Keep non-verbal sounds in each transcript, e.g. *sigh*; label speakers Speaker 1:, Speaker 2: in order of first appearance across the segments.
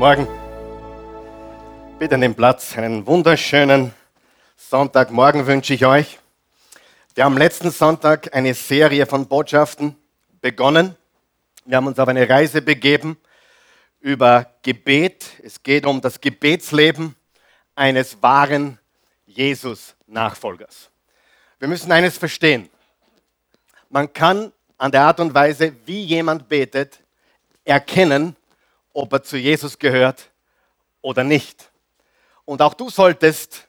Speaker 1: Morgen. Bitte nehmt Platz. Einen wunderschönen Sonntagmorgen wünsche ich euch. Wir haben letzten Sonntag eine Serie von Botschaften begonnen. Wir haben uns auf eine Reise begeben über Gebet. Es geht um das Gebetsleben eines wahren Jesus-Nachfolgers. Wir müssen eines verstehen. Man kann an der Art und Weise, wie jemand betet, erkennen, ob er zu Jesus gehört oder nicht. Und auch du solltest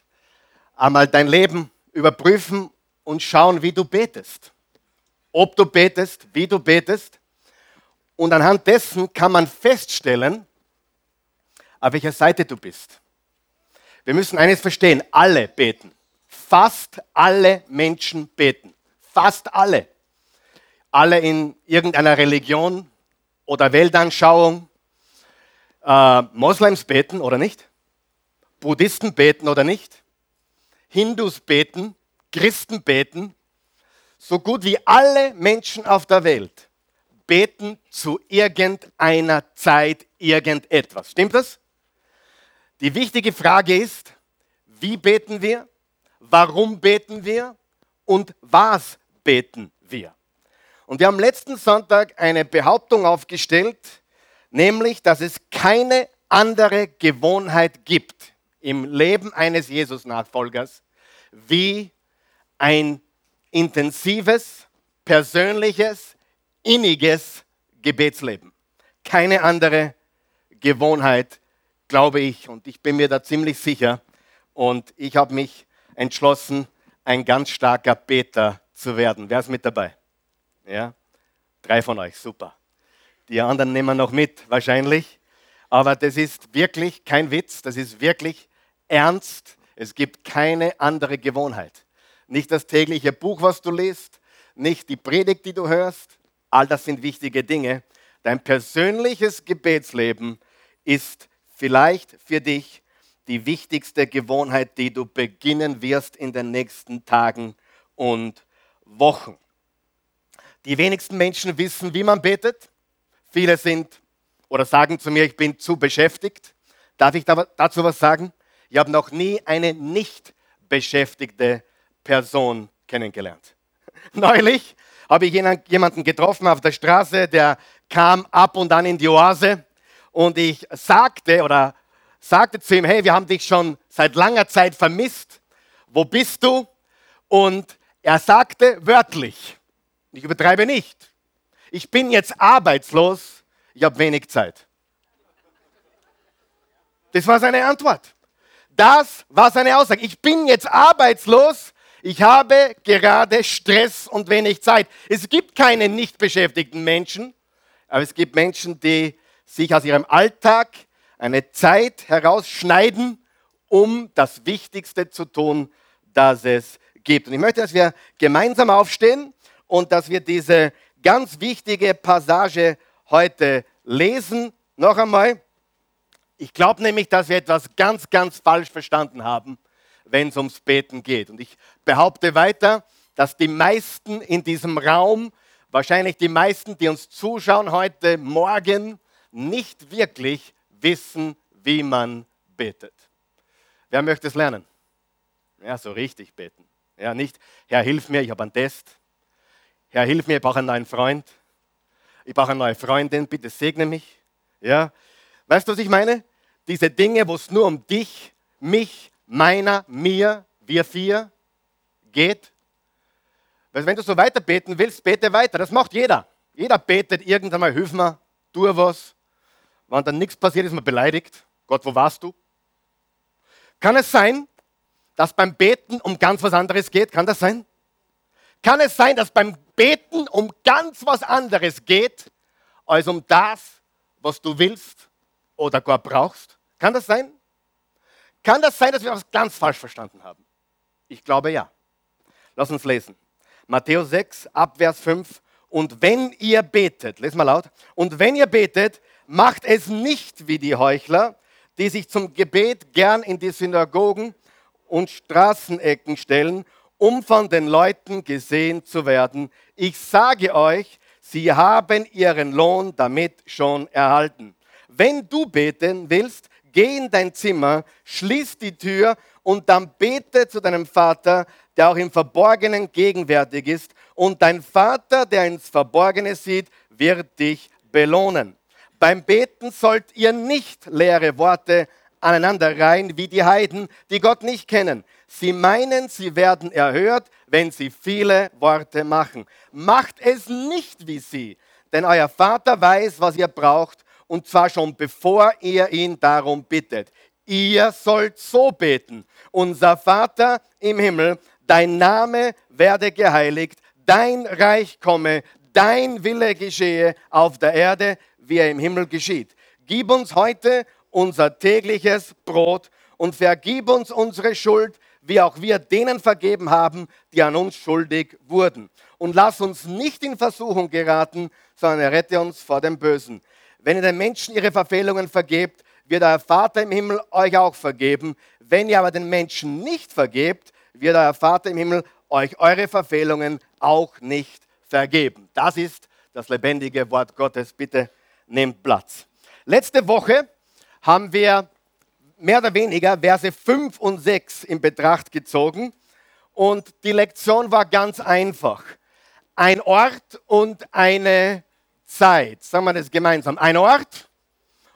Speaker 1: einmal dein Leben überprüfen und schauen, wie du betest. Ob du betest, wie du betest. Und anhand dessen kann man feststellen, auf welcher Seite du bist. Wir müssen eines verstehen, alle beten. Fast alle Menschen beten. Fast alle. Alle in irgendeiner Religion oder Weltanschauung äh, Moslems beten oder nicht? Buddhisten beten oder nicht? Hindus beten, Christen beten, so gut wie alle Menschen auf der Welt beten zu irgendeiner Zeit irgendetwas. Stimmt das? Die wichtige Frage ist, wie beten wir, warum beten wir und was beten wir? Und wir haben letzten Sonntag eine Behauptung aufgestellt, nämlich, dass es keine andere Gewohnheit gibt im Leben eines Jesus-Nachfolgers wie ein intensives, persönliches, inniges Gebetsleben. Keine andere Gewohnheit, glaube ich, und ich bin mir da ziemlich sicher. Und ich habe mich entschlossen, ein ganz starker Beter zu werden. Wer ist mit dabei? Ja? Drei von euch, super. Die anderen nehmen noch mit, wahrscheinlich. Aber das ist wirklich kein Witz, das ist wirklich ernst. Es gibt keine andere Gewohnheit. Nicht das tägliche Buch, was du liest, nicht die Predigt, die du hörst. All das sind wichtige Dinge. Dein persönliches Gebetsleben ist vielleicht für dich die wichtigste Gewohnheit, die du beginnen wirst in den nächsten Tagen und Wochen. Die wenigsten Menschen wissen, wie man betet. Viele sind oder sagen zu mir, ich bin zu beschäftigt. Darf ich dazu was sagen? Ich habe noch nie eine nicht beschäftigte Person kennengelernt. *laughs* Neulich habe ich jemanden getroffen auf der Straße, der kam ab und an in die Oase und ich sagte oder sagte zu ihm, hey, wir haben dich schon seit langer Zeit vermisst. Wo bist du? Und er sagte wörtlich, ich übertreibe nicht, ich bin jetzt arbeitslos, ich habe wenig Zeit. Das war seine Antwort. Das war seine Aussage. Ich bin jetzt arbeitslos, ich habe gerade Stress und wenig Zeit. Es gibt keine nicht beschäftigten Menschen, aber es gibt Menschen, die sich aus ihrem Alltag eine Zeit herausschneiden, um das Wichtigste zu tun, das es gibt. Und ich möchte, dass wir gemeinsam aufstehen und dass wir diese ganz wichtige Passage heute lesen. Noch einmal, ich glaube nämlich, dass wir etwas ganz, ganz falsch verstanden haben, wenn es ums Beten geht. Und ich behaupte weiter, dass die meisten in diesem Raum, wahrscheinlich die meisten, die uns zuschauen heute Morgen, nicht wirklich wissen, wie man betet. Wer möchte es lernen? Ja, so richtig beten. Ja, nicht, Herr, hilf mir, ich habe einen Test. Herr, hilf mir, ich brauche einen neuen Freund. Ich brauche eine neue Freundin, bitte segne mich. Ja? Weißt du, was ich meine? Diese Dinge, wo es nur um dich, mich, meiner, mir, wir vier geht. Weil wenn du so weiter beten willst, bete weiter. Das macht jeder. Jeder betet irgendwann mal, hilf mir, tu was. Wenn dann nichts passiert, ist man beleidigt. Gott, wo warst du? Kann es sein, dass beim Beten um ganz was anderes geht? Kann das sein? Kann es sein, dass beim Beten um ganz was anderes geht, als um das, was du willst oder gar brauchst? Kann das sein? Kann das sein, dass wir was ganz falsch verstanden haben? Ich glaube ja. Lass uns lesen. Matthäus 6, Abvers 5. Und wenn ihr betet, lesen mal laut, und wenn ihr betet, macht es nicht wie die Heuchler, die sich zum Gebet gern in die Synagogen und Straßenecken stellen um von den Leuten gesehen zu werden. Ich sage euch, sie haben ihren Lohn damit schon erhalten. Wenn du beten willst, geh in dein Zimmer, schließ die Tür und dann bete zu deinem Vater, der auch im Verborgenen gegenwärtig ist. Und dein Vater, der ins Verborgene sieht, wird dich belohnen. Beim Beten sollt ihr nicht leere Worte aneinander reihen wie die Heiden, die Gott nicht kennen. Sie meinen, sie werden erhört, wenn sie viele Worte machen. Macht es nicht wie sie, denn euer Vater weiß, was ihr braucht, und zwar schon bevor ihr ihn darum bittet. Ihr sollt so beten. Unser Vater im Himmel, dein Name werde geheiligt, dein Reich komme, dein Wille geschehe auf der Erde, wie er im Himmel geschieht. Gib uns heute unser tägliches Brot und vergib uns unsere Schuld, wie auch wir denen vergeben haben, die an uns schuldig wurden. Und lass uns nicht in Versuchung geraten, sondern errette uns vor dem Bösen. Wenn ihr den Menschen ihre Verfehlungen vergebt, wird euer Vater im Himmel euch auch vergeben. Wenn ihr aber den Menschen nicht vergebt, wird euer Vater im Himmel euch eure Verfehlungen auch nicht vergeben. Das ist das lebendige Wort Gottes. Bitte nehmt Platz. Letzte Woche haben wir mehr oder weniger Verse 5 und 6 in Betracht gezogen. Und die Lektion war ganz einfach. Ein Ort und eine Zeit. Sagen wir das gemeinsam. Ein Ort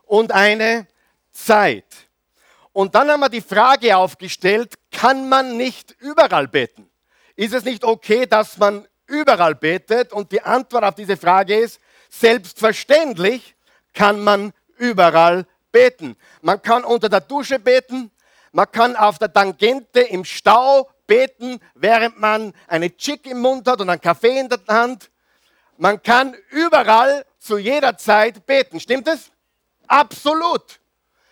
Speaker 1: und eine Zeit. Und dann haben wir die Frage aufgestellt, kann man nicht überall beten? Ist es nicht okay, dass man überall betet? Und die Antwort auf diese Frage ist, selbstverständlich kann man überall beten. Man kann unter der Dusche beten, man kann auf der Tangente im Stau beten, während man eine Chick im Mund hat und einen Kaffee in der Hand. Man kann überall zu jeder Zeit beten. Stimmt es? Absolut.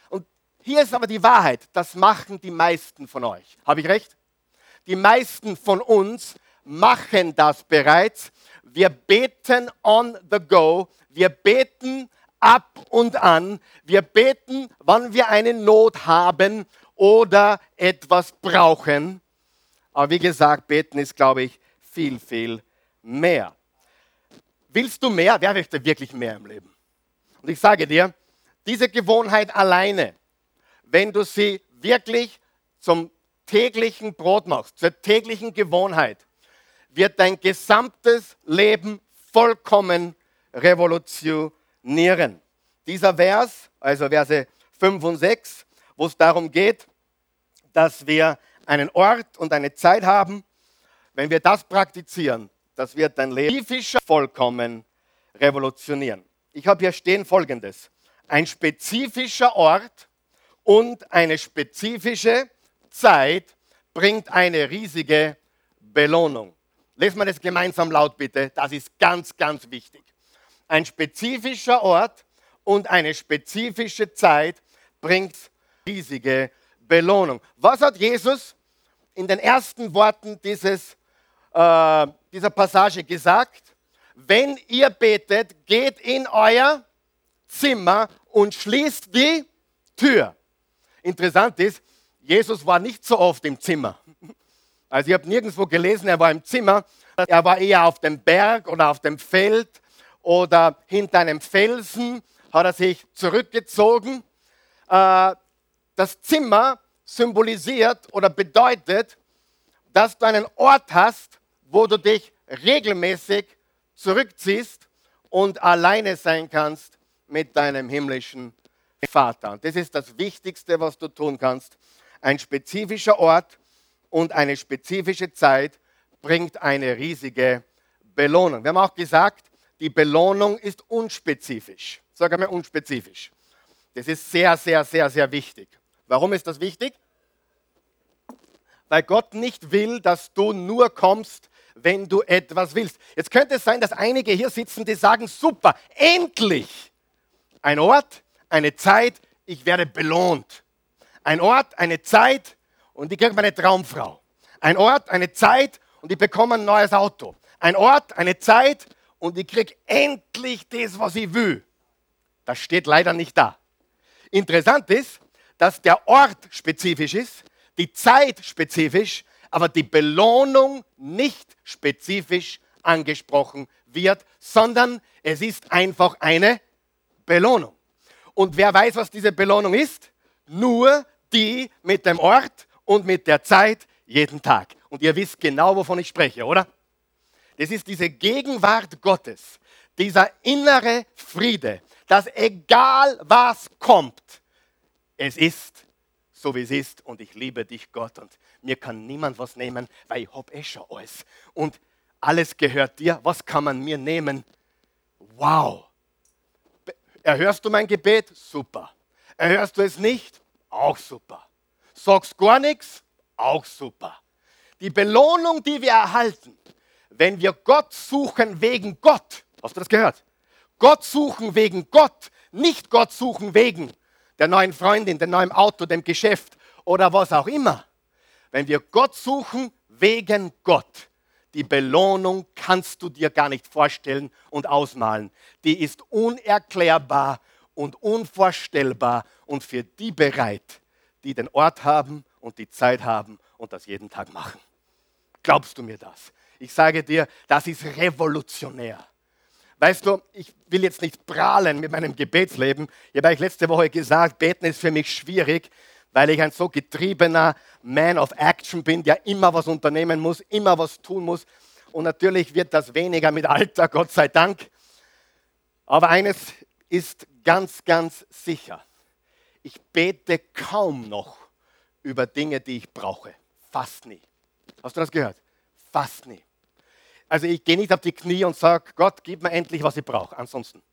Speaker 1: Und hier ist aber die Wahrheit. Das machen die meisten von euch. Habe ich recht? Die meisten von uns machen das bereits. Wir beten on the go. Wir beten ab und an. Wir beten, wann wir eine Not haben oder etwas brauchen. Aber wie gesagt, beten ist, glaube ich, viel, viel mehr. Willst du mehr? Wer möchte wirklich mehr im Leben? Und ich sage dir, diese Gewohnheit alleine, wenn du sie wirklich zum täglichen Brot machst, zur täglichen Gewohnheit, wird dein gesamtes Leben vollkommen revolutionieren. Dieser Vers, also Verse 5 und 6, wo es darum geht, dass wir einen Ort und eine Zeit haben, wenn wir das praktizieren, das wird dein Leben vollkommen revolutionieren. Ich habe hier stehen folgendes. Ein spezifischer Ort und eine spezifische Zeit bringt eine riesige Belohnung. Lesen wir das gemeinsam laut bitte. Das ist ganz, ganz wichtig. Ein spezifischer Ort und eine spezifische Zeit bringt riesige Belohnung. Was hat Jesus in den ersten Worten dieses, äh, dieser Passage gesagt? Wenn ihr betet, geht in euer Zimmer und schließt die Tür. Interessant ist, Jesus war nicht so oft im Zimmer. Also ich habe nirgendwo gelesen, er war im Zimmer. Er war eher auf dem Berg oder auf dem Feld oder hinter einem Felsen hat er sich zurückgezogen. Äh, das Zimmer symbolisiert oder bedeutet, dass du einen Ort hast, wo du dich regelmäßig zurückziehst und alleine sein kannst mit deinem himmlischen Vater. Das ist das Wichtigste, was du tun kannst. Ein spezifischer Ort und eine spezifische Zeit bringt eine riesige Belohnung. Wir haben auch gesagt, die Belohnung ist unspezifisch. Sag einmal unspezifisch. Das ist sehr, sehr, sehr, sehr wichtig. Warum ist das wichtig? Weil Gott nicht will, dass du nur kommst, wenn du etwas willst. Jetzt könnte es sein, dass einige hier sitzen, die sagen, super, endlich ein Ort, eine Zeit, ich werde belohnt. Ein Ort, eine Zeit und ich kriege meine Traumfrau. Ein Ort, eine Zeit und ich bekomme ein neues Auto. Ein Ort, eine Zeit und ich kriege endlich das, was ich will. Das steht leider nicht da. Interessant ist, dass der Ort spezifisch ist, die Zeit spezifisch, aber die Belohnung nicht spezifisch angesprochen wird, sondern es ist einfach eine Belohnung. Und wer weiß, was diese Belohnung ist? Nur die mit dem Ort und mit der Zeit jeden Tag. Und ihr wisst genau, wovon ich spreche, oder? Das ist diese Gegenwart Gottes, dieser innere Friede, dass egal was kommt, es ist so wie es ist und ich liebe dich, Gott, und mir kann niemand was nehmen, weil ich habe eh schon alles. Und alles gehört dir. Was kann man mir nehmen? Wow. Erhörst du mein Gebet? Super. Erhörst du es nicht? Auch super. Sagst gar nichts? Auch super. Die Belohnung, die wir erhalten, wenn wir Gott suchen wegen Gott, hast du das gehört? Gott suchen wegen Gott, nicht Gott suchen wegen der neuen Freundin, dem neuen Auto, dem Geschäft oder was auch immer. Wenn wir Gott suchen wegen Gott, die Belohnung kannst du dir gar nicht vorstellen und ausmalen. Die ist unerklärbar und unvorstellbar und für die bereit, die den Ort haben und die Zeit haben und das jeden Tag machen. Glaubst du mir das? Ich sage dir, das ist revolutionär. Weißt du, ich will jetzt nicht prahlen mit meinem Gebetsleben. Ich habe euch letzte Woche gesagt, beten ist für mich schwierig, weil ich ein so getriebener Man of Action bin, der immer was unternehmen muss, immer was tun muss. Und natürlich wird das weniger mit Alter, *laughs* Gott sei Dank. Aber eines ist ganz, ganz sicher. Ich bete kaum noch über Dinge, die ich brauche. Fast nie. Hast du das gehört? Fast nie. Also ich gehe nicht auf die Knie und sage, Gott, gib mir endlich, was ich brauche. Ansonsten.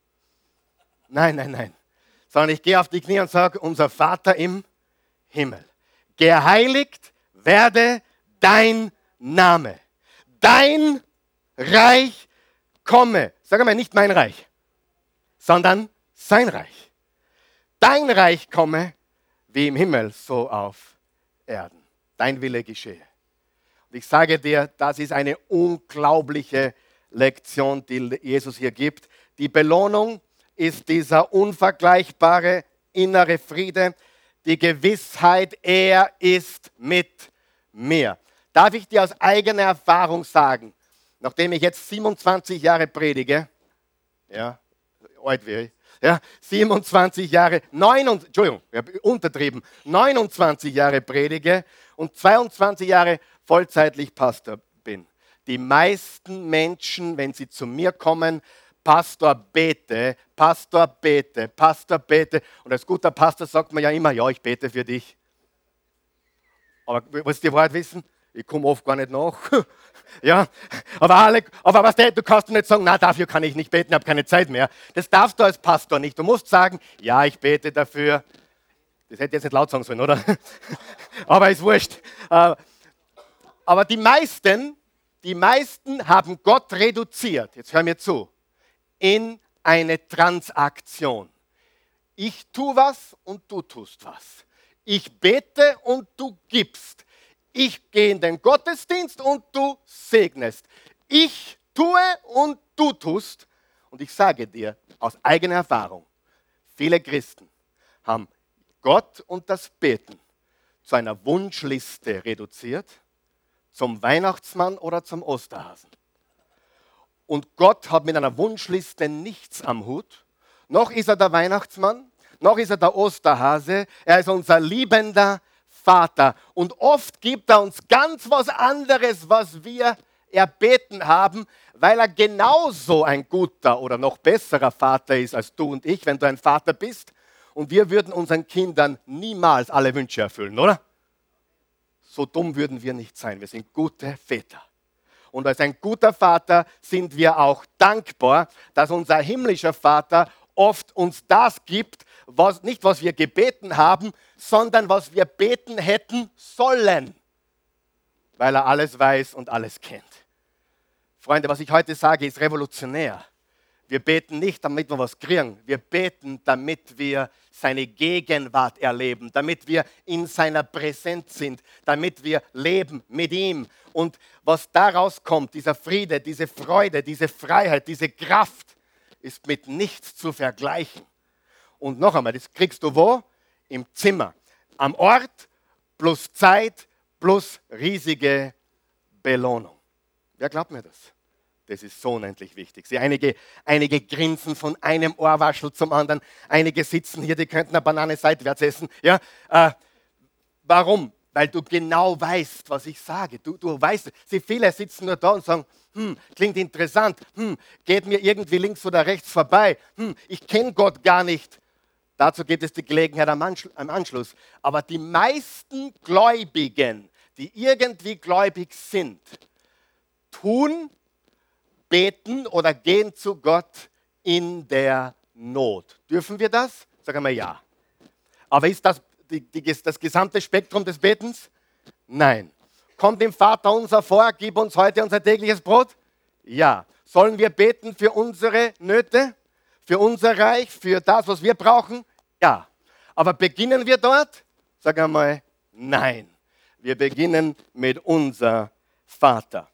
Speaker 1: Nein, nein, nein. Sondern ich gehe auf die Knie und sage, unser Vater im Himmel. Geheiligt werde dein Name. Dein Reich komme. Sag mal, nicht mein Reich, sondern sein Reich. Dein Reich komme, wie im Himmel, so auf Erden. Dein Wille geschehe. Und ich sage dir, das ist eine unglaubliche Lektion, die Jesus hier gibt. Die Belohnung ist dieser unvergleichbare innere Friede, die Gewissheit, er ist mit mir. Darf ich dir aus eigener Erfahrung sagen, nachdem ich jetzt 27 Jahre predige, ja, alt wäre ich, ja, 27 Jahre, 9, Entschuldigung, ich habe untertrieben, 29 Jahre predige und 22 Jahre vollzeitlich Pastor bin. Die meisten Menschen, wenn sie zu mir kommen, Pastor bete, Pastor bete, Pastor bete. Und als guter Pastor sagt man ja immer, ja, ich bete für dich. Aber was die Wahrheit wissen? Ich komme oft gar nicht nach. *laughs* ja, aber, alle, aber was du kannst nicht sagen, na, dafür kann ich nicht beten, ich habe keine Zeit mehr. Das darfst du als Pastor nicht. Du musst sagen, ja, ich bete dafür. Das hätte jetzt nicht laut sagen sollen, oder? *laughs* aber ist wurscht. Aber die meisten, die meisten haben Gott reduziert. Jetzt hör mir zu in eine Transaktion. Ich tue was und du tust was. Ich bete und du gibst. Ich gehe in den Gottesdienst und du segnest. Ich tue und du tust. Und ich sage dir aus eigener Erfahrung, viele Christen haben Gott und das Beten zu einer Wunschliste reduziert, zum Weihnachtsmann oder zum Osterhasen. Und Gott hat mit einer Wunschliste nichts am Hut. Noch ist er der Weihnachtsmann, noch ist er der Osterhase. Er ist unser liebender Vater. Und oft gibt er uns ganz was anderes, was wir erbeten haben, weil er genauso ein guter oder noch besserer Vater ist als du und ich, wenn du ein Vater bist. Und wir würden unseren Kindern niemals alle Wünsche erfüllen, oder? So dumm würden wir nicht sein. Wir sind gute Väter. Und als ein guter Vater sind wir auch dankbar, dass unser himmlischer Vater oft uns das gibt, was, nicht was wir gebeten haben, sondern was wir beten hätten sollen, weil er alles weiß und alles kennt. Freunde, was ich heute sage, ist revolutionär. Wir beten nicht, damit wir was kriegen. Wir beten, damit wir seine Gegenwart erleben, damit wir in seiner Präsenz sind, damit wir leben mit ihm. Und was daraus kommt, dieser Friede, diese Freude, diese Freiheit, diese Kraft, ist mit nichts zu vergleichen. Und noch einmal, das kriegst du wo? Im Zimmer. Am Ort plus Zeit plus riesige Belohnung. Wer glaubt mir das? Das ist so unendlich wichtig. Sie, einige, einige grinsen von einem Ohrwaschel zum anderen. Einige sitzen hier, die könnten eine Banane seitwärts essen. Ja? Äh, warum? Weil du genau weißt, was ich sage. Du, du weißt, sie viele sitzen nur da und sagen, hm, klingt interessant, hm, geht mir irgendwie links oder rechts vorbei, hm, ich kenne Gott gar nicht. Dazu gibt es die Gelegenheit am Anschluss. Aber die meisten Gläubigen, die irgendwie gläubig sind, tun, beten oder gehen zu Gott in der Not. Dürfen wir das? Sagen wir ja. Aber ist das die, die, das gesamte Spektrum des Betens? Nein. Kommt dem Vater unser vor, gib uns heute unser tägliches Brot? Ja. Sollen wir beten für unsere Nöte, für unser Reich, für das, was wir brauchen? Ja. Aber beginnen wir dort? Sag einmal, nein. Wir beginnen mit unser Vater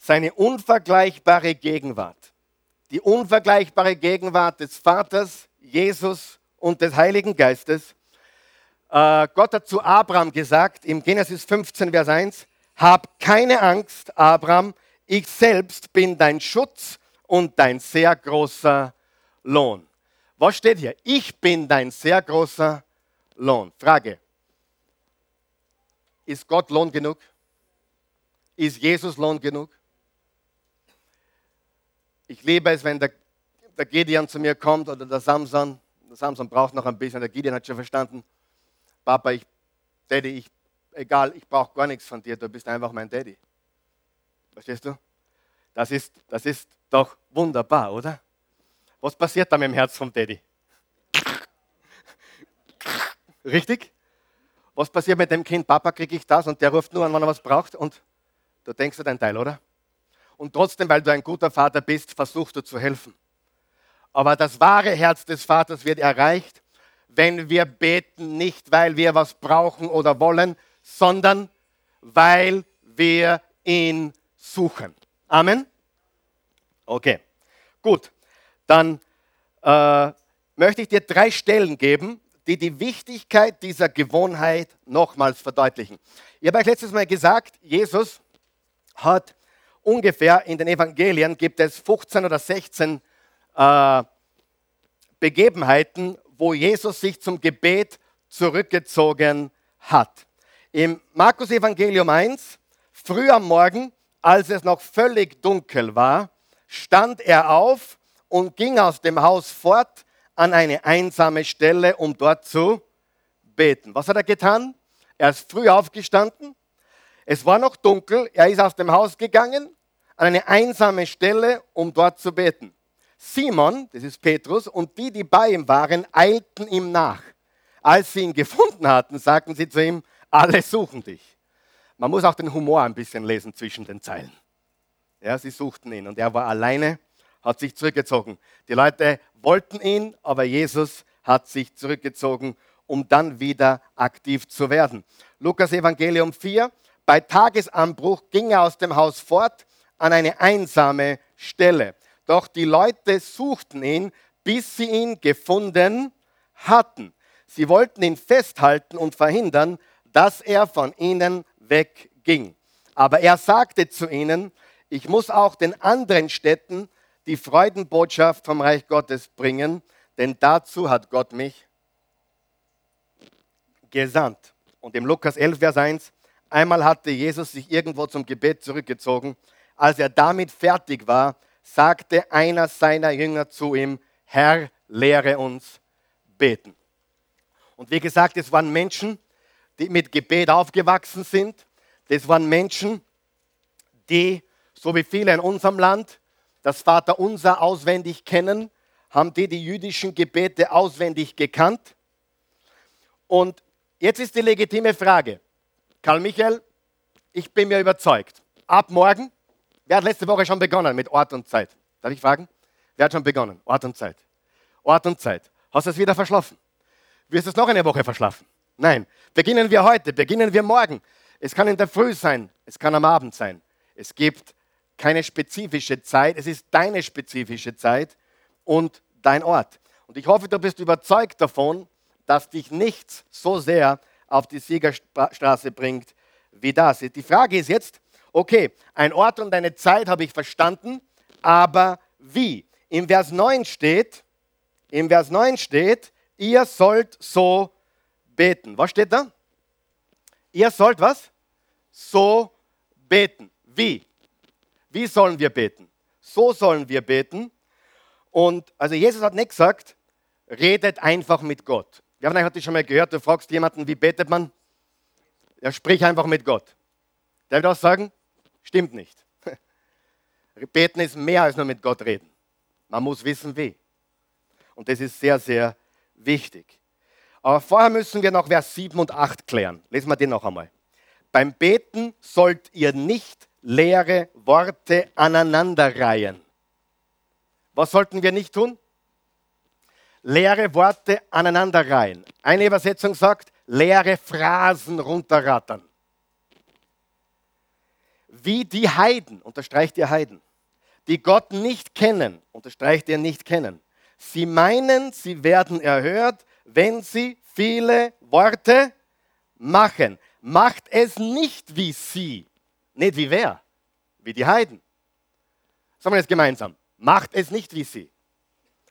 Speaker 1: seine unvergleichbare Gegenwart. Die unvergleichbare Gegenwart des Vaters, Jesus und des Heiligen Geistes. Äh, Gott hat zu Abraham gesagt, im Genesis 15, Vers 1, Hab keine Angst, Abraham, ich selbst bin dein Schutz und dein sehr großer Lohn. Was steht hier? Ich bin dein sehr großer Lohn. Frage. Ist Gott Lohn genug? Ist Jesus Lohn genug? Ich liebe es, wenn der, der Gideon zu mir kommt oder der Samson. Der Samson braucht noch ein bisschen, der Gideon hat schon verstanden. Papa, ich, Daddy, ich, egal, ich brauche gar nichts von dir, du bist einfach mein Daddy. Verstehst du? Das ist, das ist doch wunderbar, oder? Was passiert da mit dem Herz vom Daddy? Richtig? Was passiert mit dem Kind? Papa, kriege ich das? Und der ruft nur an, wenn er was braucht. Und du denkst dir dein Teil, oder? Und trotzdem, weil du ein guter Vater bist, versuchst du zu helfen. Aber das wahre Herz des Vaters wird erreicht, wenn wir beten, nicht weil wir was brauchen oder wollen, sondern weil wir ihn suchen. Amen? Okay, gut. Dann äh, möchte ich dir drei Stellen geben, die die Wichtigkeit dieser Gewohnheit nochmals verdeutlichen. Ich habe euch letztes Mal gesagt, Jesus hat ungefähr in den Evangelien gibt es 15 oder 16 äh, Begebenheiten, wo Jesus sich zum Gebet zurückgezogen hat. Im Markus Evangelium 1, früh am Morgen, als es noch völlig dunkel war, stand er auf und ging aus dem Haus fort an eine einsame Stelle, um dort zu beten. Was hat er getan? Er ist früh aufgestanden, es war noch dunkel, er ist aus dem Haus gegangen, an eine einsame Stelle, um dort zu beten. Simon, das ist Petrus, und die, die bei ihm waren, eilten ihm nach. Als sie ihn gefunden hatten, sagten sie zu ihm, alle suchen dich. Man muss auch den Humor ein bisschen lesen zwischen den Zeilen. Ja, sie suchten ihn und er war alleine, hat sich zurückgezogen. Die Leute wollten ihn, aber Jesus hat sich zurückgezogen, um dann wieder aktiv zu werden. Lukas Evangelium 4, bei Tagesanbruch ging er aus dem Haus fort an eine einsame Stelle. Doch die Leute suchten ihn, bis sie ihn gefunden hatten. Sie wollten ihn festhalten und verhindern, dass er von ihnen wegging. Aber er sagte zu ihnen, ich muss auch den anderen Städten die Freudenbotschaft vom Reich Gottes bringen, denn dazu hat Gott mich gesandt. Und im Lukas 11, Vers 1, Einmal hatte Jesus sich irgendwo zum Gebet zurückgezogen. Als er damit fertig war, sagte einer seiner Jünger zu ihm, Herr, lehre uns beten. Und wie gesagt, es waren Menschen, die mit Gebet aufgewachsen sind. Das waren Menschen, die, so wie viele in unserem Land, das Vaterunser auswendig kennen, haben die die jüdischen Gebete auswendig gekannt. Und jetzt ist die legitime Frage, Karl Michael, ich bin mir überzeugt, ab morgen, wer hat letzte Woche schon begonnen mit Ort und Zeit? Darf ich fragen? Wer hat schon begonnen? Ort und Zeit. Ort und Zeit. Hast du es wieder verschlafen? Wirst du es noch eine Woche verschlafen? Nein. Beginnen wir heute, beginnen wir morgen. Es kann in der Früh sein, es kann am Abend sein. Es gibt keine spezifische Zeit, es ist deine spezifische Zeit und dein Ort. Und ich hoffe, du bist überzeugt davon, dass dich nichts so sehr auf die Siegerstraße bringt wie das. Die Frage ist jetzt, Okay, ein Ort und eine Zeit habe ich verstanden, aber wie? Im Vers 9 steht, im Vers 9 steht, ihr sollt so beten. Was steht da? Ihr sollt was? So beten. Wie? Wie sollen wir beten? So sollen wir beten. Und also Jesus hat nicht gesagt, redet einfach mit Gott. Wir haben heute schon mal gehört, du fragst jemanden, wie betet man? Ja, sprich einfach mit Gott. Der wird auch sagen, stimmt nicht. *laughs* Beten ist mehr als nur mit Gott reden. Man muss wissen, wie. Und das ist sehr, sehr wichtig. Aber vorher müssen wir noch Vers 7 und 8 klären. Lesen wir den noch einmal. Beim Beten sollt ihr nicht leere Worte aneinanderreihen. Was sollten wir nicht tun? Leere Worte aneinanderreihen. Eine Übersetzung sagt, leere Phrasen runterrattern. Wie die Heiden, unterstreicht ihr Heiden, die Gott nicht kennen, unterstreicht ihr nicht kennen. Sie meinen, sie werden erhört, wenn sie viele Worte machen. Macht es nicht wie sie. Nicht wie wer? Wie die Heiden. Sagen wir jetzt gemeinsam. Macht es nicht wie sie.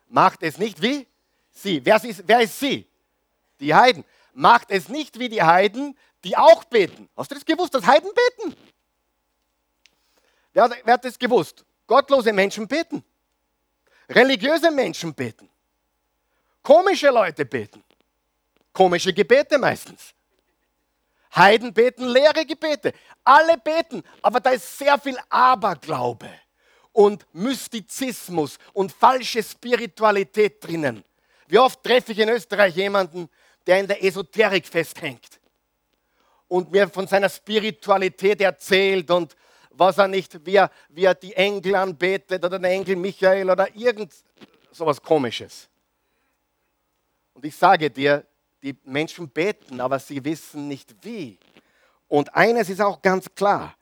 Speaker 1: Macht es nicht wie sie. Wer ist, wer ist sie? Die Heiden. Macht es nicht wie die Heiden, die auch beten. Hast du das gewusst, dass Heiden beten? Wer, wer hat das gewusst? Gottlose Menschen beten. Religiöse Menschen beten. Komische Leute beten. Komische Gebete meistens. Heiden beten leere Gebete. Alle beten, aber da ist sehr viel Aberglaube und Mystizismus und falsche Spiritualität drinnen. Wie oft treffe ich in Österreich jemanden, der in der Esoterik festhängt und mir von seiner Spiritualität erzählt und was er nicht, wie er, die Engel anbetet oder den Engel Michael oder irgend sowas Komisches. Und ich sage dir, die Menschen beten, aber sie wissen nicht wie. Und eines ist auch ganz klar,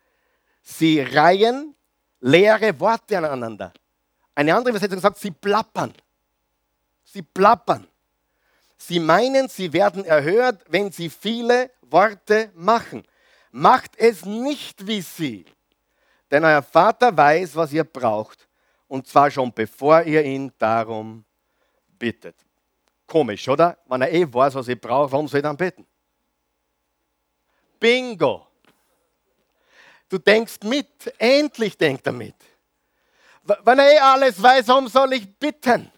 Speaker 1: sie reihen leere Worte aneinander. Eine andere Übersetzung sagt, sie plappern. Sie plappern. Sie meinen, sie werden erhört, wenn sie viele Worte machen. Macht es nicht wie sie. Denn euer Vater weiß, was ihr braucht. Und zwar schon bevor ihr ihn darum bittet. Komisch, oder? Wenn er eh weiß, was ich brauche, warum soll ich dann beten? Bingo! Du denkst mit, endlich denkt er mit. Wenn er eh alles weiß, warum soll ich bitten?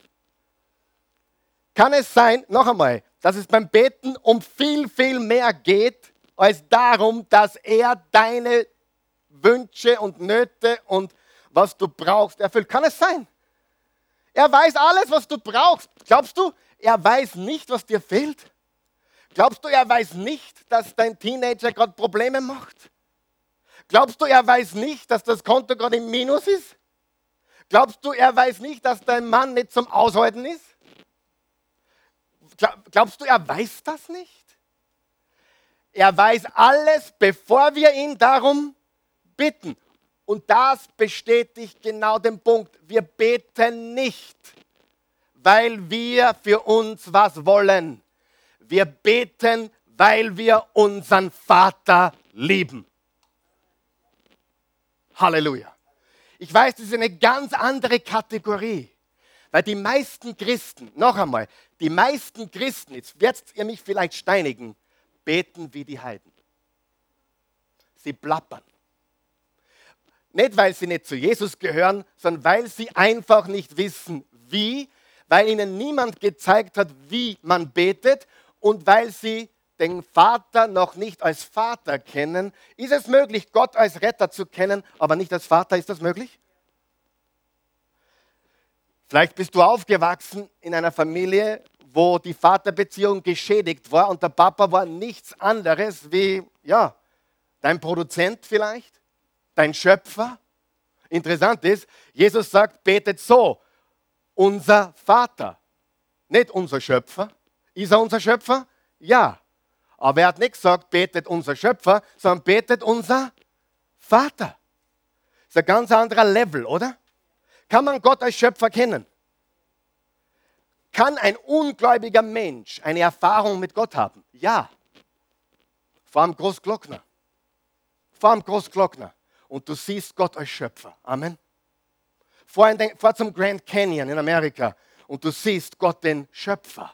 Speaker 1: Kann es sein, noch einmal, dass es beim Beten um viel, viel mehr geht, als darum, dass er deine Wünsche und Nöte und was du brauchst erfüllt? Kann es sein? Er weiß alles, was du brauchst. Glaubst du, er weiß nicht, was dir fehlt? Glaubst du, er weiß nicht, dass dein Teenager gerade Probleme macht? Glaubst du, er weiß nicht, dass das Konto gerade im Minus ist? Glaubst du, er weiß nicht, dass dein Mann nicht zum Aushalten ist? Glaubst du, er weiß das nicht? Er weiß alles, bevor wir ihn darum bitten. Und das bestätigt genau den Punkt. Wir beten nicht, weil wir für uns was wollen. Wir beten, weil wir unseren Vater lieben. Halleluja. Ich weiß, das ist eine ganz andere Kategorie. Weil die meisten Christen, noch einmal, die meisten Christen, jetzt werdet ihr mich vielleicht steinigen, beten wie die Heiden. Sie plappern. Nicht, weil sie nicht zu Jesus gehören, sondern weil sie einfach nicht wissen, wie, weil ihnen niemand gezeigt hat, wie man betet und weil sie den Vater noch nicht als Vater kennen. Ist es möglich, Gott als Retter zu kennen, aber nicht als Vater? Ist das möglich? Vielleicht bist du aufgewachsen in einer Familie, wo die Vaterbeziehung geschädigt war und der Papa war nichts anderes wie, ja, dein Produzent vielleicht, dein Schöpfer. Interessant ist, Jesus sagt, betet so, unser Vater, nicht unser Schöpfer. Ist er unser Schöpfer? Ja. Aber er hat nicht gesagt, betet unser Schöpfer, sondern betet unser Vater. Das ist ein ganz anderer Level, oder? Kann man Gott als Schöpfer kennen? Kann ein ungläubiger Mensch eine Erfahrung mit Gott haben? Ja. Vor allem Großglockner. Vor allem Großglockner. Und du siehst Gott als Schöpfer. Amen. Fahr, den, fahr zum Grand Canyon in Amerika und du siehst Gott den Schöpfer.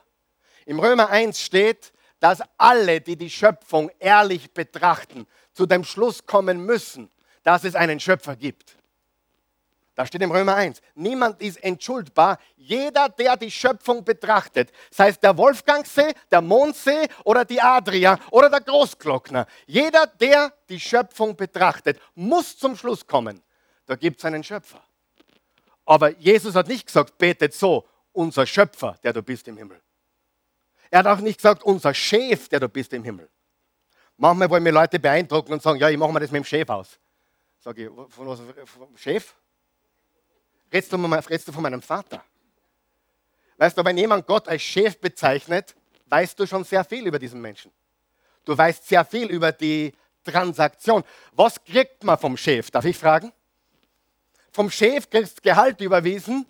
Speaker 1: Im Römer 1 steht, dass alle, die die Schöpfung ehrlich betrachten, zu dem Schluss kommen müssen, dass es einen Schöpfer gibt. Da steht im Römer 1, niemand ist entschuldbar. Jeder, der die Schöpfung betrachtet, sei es der Wolfgangsee, der Mondsee oder die Adria oder der Großglockner, jeder, der die Schöpfung betrachtet, muss zum Schluss kommen, da gibt es einen Schöpfer. Aber Jesus hat nicht gesagt, betet so, unser Schöpfer, der du bist im Himmel. Er hat auch nicht gesagt, unser Chef, der du bist im Himmel. Manchmal wollen mir Leute beeindrucken und sagen, ja, ich mache mir das mit dem Chef aus. Sage ich, von was, vom Chef? Redest du, redest du von meinem Vater? Weißt du, wenn jemand Gott als Chef bezeichnet, weißt du schon sehr viel über diesen Menschen. Du weißt sehr viel über die Transaktion. Was kriegt man vom Chef? Darf ich fragen? Vom Chef kriegst du Gehalt überwiesen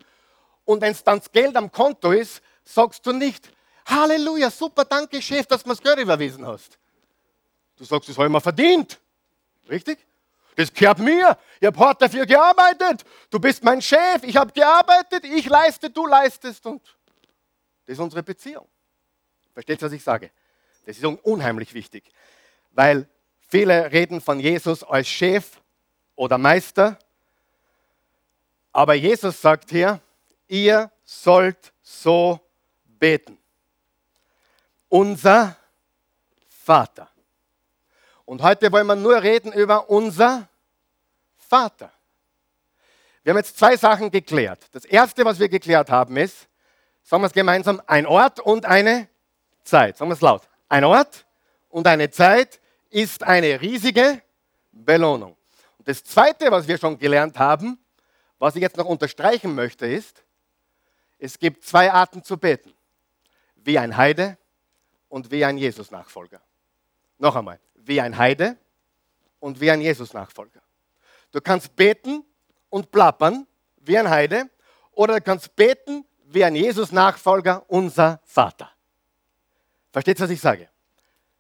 Speaker 1: und wenn es dann das Geld am Konto ist, sagst du nicht, Halleluja, super, danke Chef, dass du mir das Geld überwiesen hast. Du sagst, das habe ich mir verdient. Richtig? Das gehört mir. Ich habe hart dafür gearbeitet. Du bist mein Chef. Ich habe gearbeitet. Ich leiste, du leistest. Und das ist unsere Beziehung. Versteht ihr, was ich sage? Das ist unheimlich wichtig. Weil viele reden von Jesus als Chef oder Meister. Aber Jesus sagt hier, ihr sollt so beten. Unser Vater. Und heute wollen wir nur reden über unser Vater. Wir haben jetzt zwei Sachen geklärt. Das erste, was wir geklärt haben, ist, sagen wir es gemeinsam, ein Ort und eine Zeit. Sagen wir es laut. Ein Ort und eine Zeit ist eine riesige Belohnung. Und das zweite, was wir schon gelernt haben, was ich jetzt noch unterstreichen möchte, ist, es gibt zwei Arten zu beten. Wie ein Heide und wie ein Jesus-Nachfolger. Noch einmal wie ein Heide und wie ein Jesus-Nachfolger. Du kannst beten und plappern wie ein Heide oder du kannst beten wie ein Jesus-Nachfolger, unser Vater. Versteht was ich sage?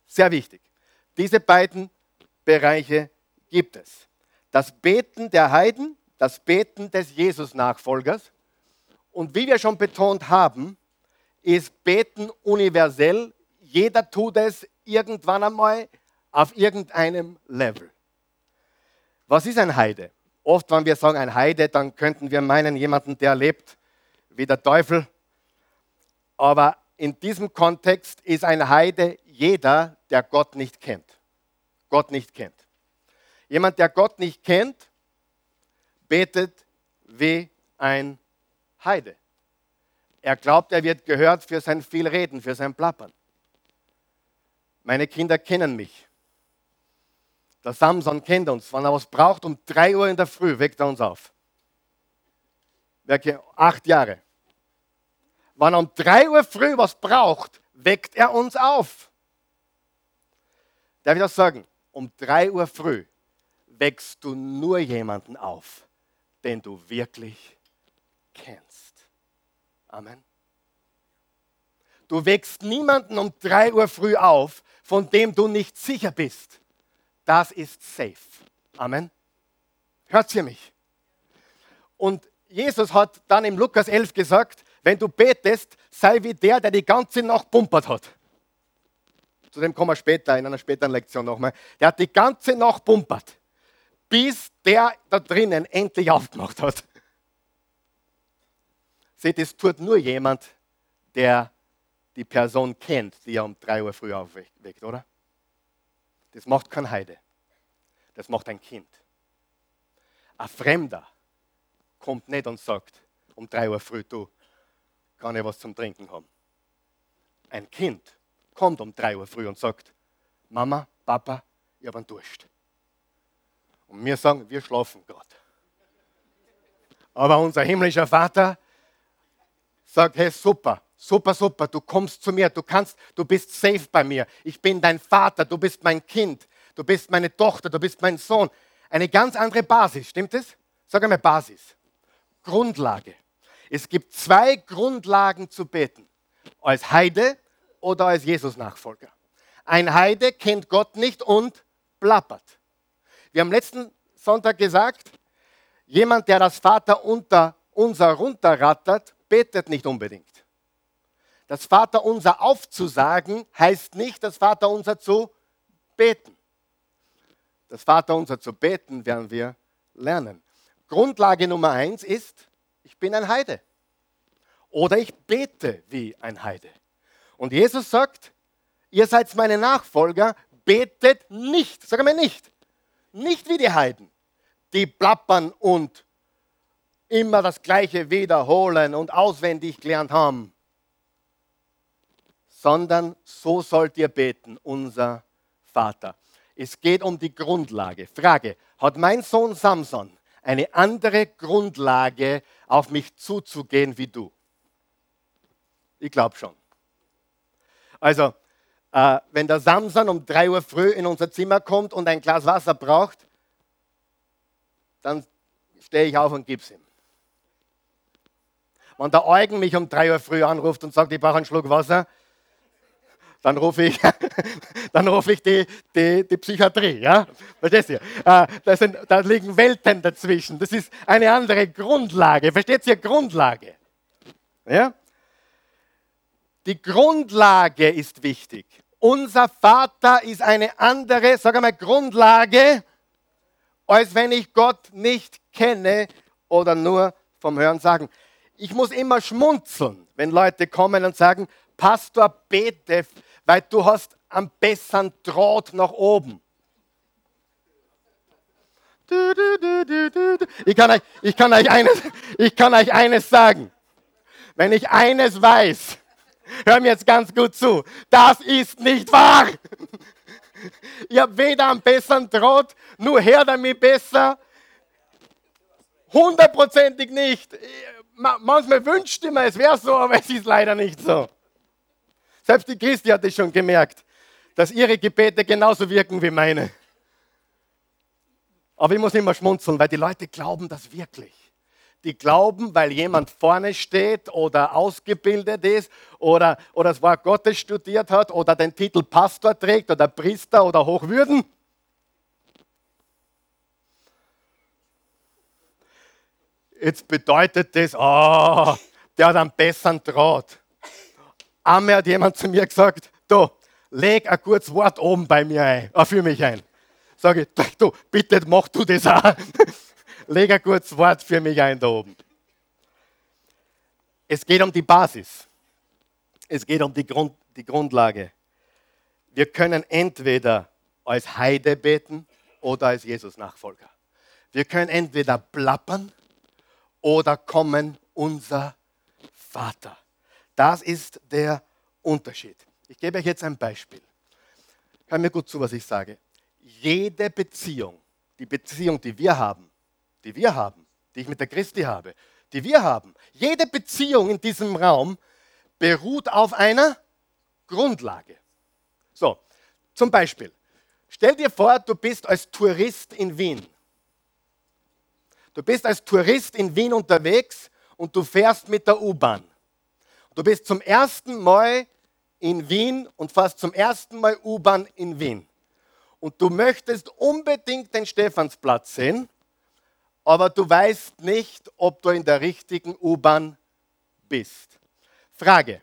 Speaker 1: Sehr wichtig. Diese beiden Bereiche gibt es. Das Beten der Heiden, das Beten des Jesus-Nachfolgers. Und wie wir schon betont haben, ist Beten universell. Jeder tut es irgendwann einmal auf irgendeinem Level. Was ist ein Heide? Oft, wenn wir sagen ein Heide, dann könnten wir meinen, jemanden, der lebt wie der Teufel. Aber in diesem Kontext ist ein Heide jeder, der Gott nicht kennt. Gott nicht kennt. Jemand, der Gott nicht kennt, betet wie ein Heide. Er glaubt, er wird gehört für sein viel Reden, für sein Plappern. Meine Kinder kennen mich. Der Samson kennt uns. Wenn er was braucht, um 3 Uhr in der Früh weckt er uns auf. Werke acht Jahre. Wenn er um 3 Uhr früh was braucht, weckt er uns auf. Darf ich das sagen? Um 3 Uhr früh weckst du nur jemanden auf, den du wirklich kennst. Amen. Du weckst niemanden um 3 Uhr früh auf, von dem du nicht sicher bist das ist safe. Amen. Hört ihr mich? Und Jesus hat dann im Lukas 11 gesagt, wenn du betest, sei wie der, der die ganze Nacht pumpert hat. Zu dem kommen wir später, in einer späteren Lektion nochmal. Der hat die ganze Nacht pumpert, bis der da drinnen endlich aufgemacht hat. Seht, es tut nur jemand, der die Person kennt, die er um 3 Uhr früh aufweckt, oder? Das macht kein Heide. Das macht ein Kind. Ein Fremder kommt nicht und sagt um drei Uhr früh, du, kann ich was zum Trinken haben. Ein Kind kommt um drei Uhr früh und sagt, Mama, Papa, ich habe einen Durst. Und wir sagen, wir schlafen gerade. Aber unser himmlischer Vater sagt, hey, super, super, super, du kommst zu mir, du kannst, du bist safe bei mir. Ich bin dein Vater, du bist mein Kind, du bist meine Tochter, du bist mein Sohn. Eine ganz andere Basis, stimmt es? Sag einmal Basis. Grundlage. Es gibt zwei Grundlagen zu beten. Als Heide oder als Jesus-Nachfolger. Ein Heide kennt Gott nicht und plappert. Wir haben letzten Sonntag gesagt, jemand, der das Vater unter unser runterrattert, betet nicht unbedingt. Das Vaterunser aufzusagen heißt nicht, das Vaterunser zu beten. Das Vaterunser zu beten werden wir lernen. Grundlage Nummer eins ist, ich bin ein Heide. Oder ich bete wie ein Heide. Und Jesus sagt, ihr seid meine Nachfolger, betet nicht, sag mal nicht, nicht wie die Heiden, die plappern und immer das Gleiche wiederholen und auswendig gelernt haben, sondern so sollt ihr beten, unser Vater. Es geht um die Grundlage. Frage, hat mein Sohn Samson eine andere Grundlage, auf mich zuzugehen wie du? Ich glaube schon. Also, äh, wenn der Samson um 3 Uhr früh in unser Zimmer kommt und ein Glas Wasser braucht, dann stehe ich auf und gebe es ihm. Wenn der Eugen mich um 3 Uhr früh anruft und sagt, ich brauche einen Schluck Wasser, dann rufe ich, *laughs* dann rufe ich die, die, die Psychiatrie. Ja? Verstehst du? Äh, da, sind, da liegen Welten dazwischen. Das ist eine andere Grundlage. Versteht ihr? Grundlage. Ja? Die Grundlage ist wichtig. Unser Vater ist eine andere, sag einmal, Grundlage, als wenn ich Gott nicht kenne oder nur vom Hören sagen. Ich muss immer schmunzeln, wenn Leute kommen und sagen, Pastor, bete, weil du hast am besseren Draht nach oben. Ich kann, euch, ich, kann euch eines, ich kann euch eines sagen. Wenn ich eines weiß, hör mir jetzt ganz gut zu, das ist nicht wahr. Ich habe weder einen besseren Draht, nur her damit besser. Hundertprozentig nicht. Manchmal wünschte man, es wäre so, aber es ist leider nicht so. Selbst die Christi hat es schon gemerkt, dass ihre Gebete genauso wirken wie meine. Aber ich muss immer schmunzeln, weil die Leute glauben das wirklich. Die glauben, weil jemand vorne steht oder ausgebildet ist oder, oder das Wort Gottes studiert hat oder den Titel Pastor trägt oder Priester oder Hochwürden. Jetzt bedeutet das, oh, der hat einen besseren Draht. Einmal hat jemand zu mir gesagt, du, leg ein kurzes Wort oben bei mir ein, äh, für mich ein. Sage ich, du, bitte mach du das auch. *laughs* leg ein kurzes Wort für mich ein da oben. Es geht um die Basis. Es geht um die, Grund, die Grundlage. Wir können entweder als Heide beten oder als Jesus-Nachfolger. Wir können entweder plappern oder kommen unser Vater. Das ist der Unterschied. Ich gebe euch jetzt ein Beispiel. Hör mir gut zu, was ich sage. Jede Beziehung, die Beziehung, die wir haben, die wir haben, die ich mit der Christi habe, die wir haben, jede Beziehung in diesem Raum beruht auf einer Grundlage. So, zum Beispiel, stell dir vor, du bist als Tourist in Wien. Du bist als Tourist in Wien unterwegs und du fährst mit der U-Bahn. Du bist zum ersten Mal in Wien und fährst zum ersten Mal U-Bahn in Wien. Und du möchtest unbedingt den Stephansplatz sehen, aber du weißt nicht, ob du in der richtigen U-Bahn bist. Frage,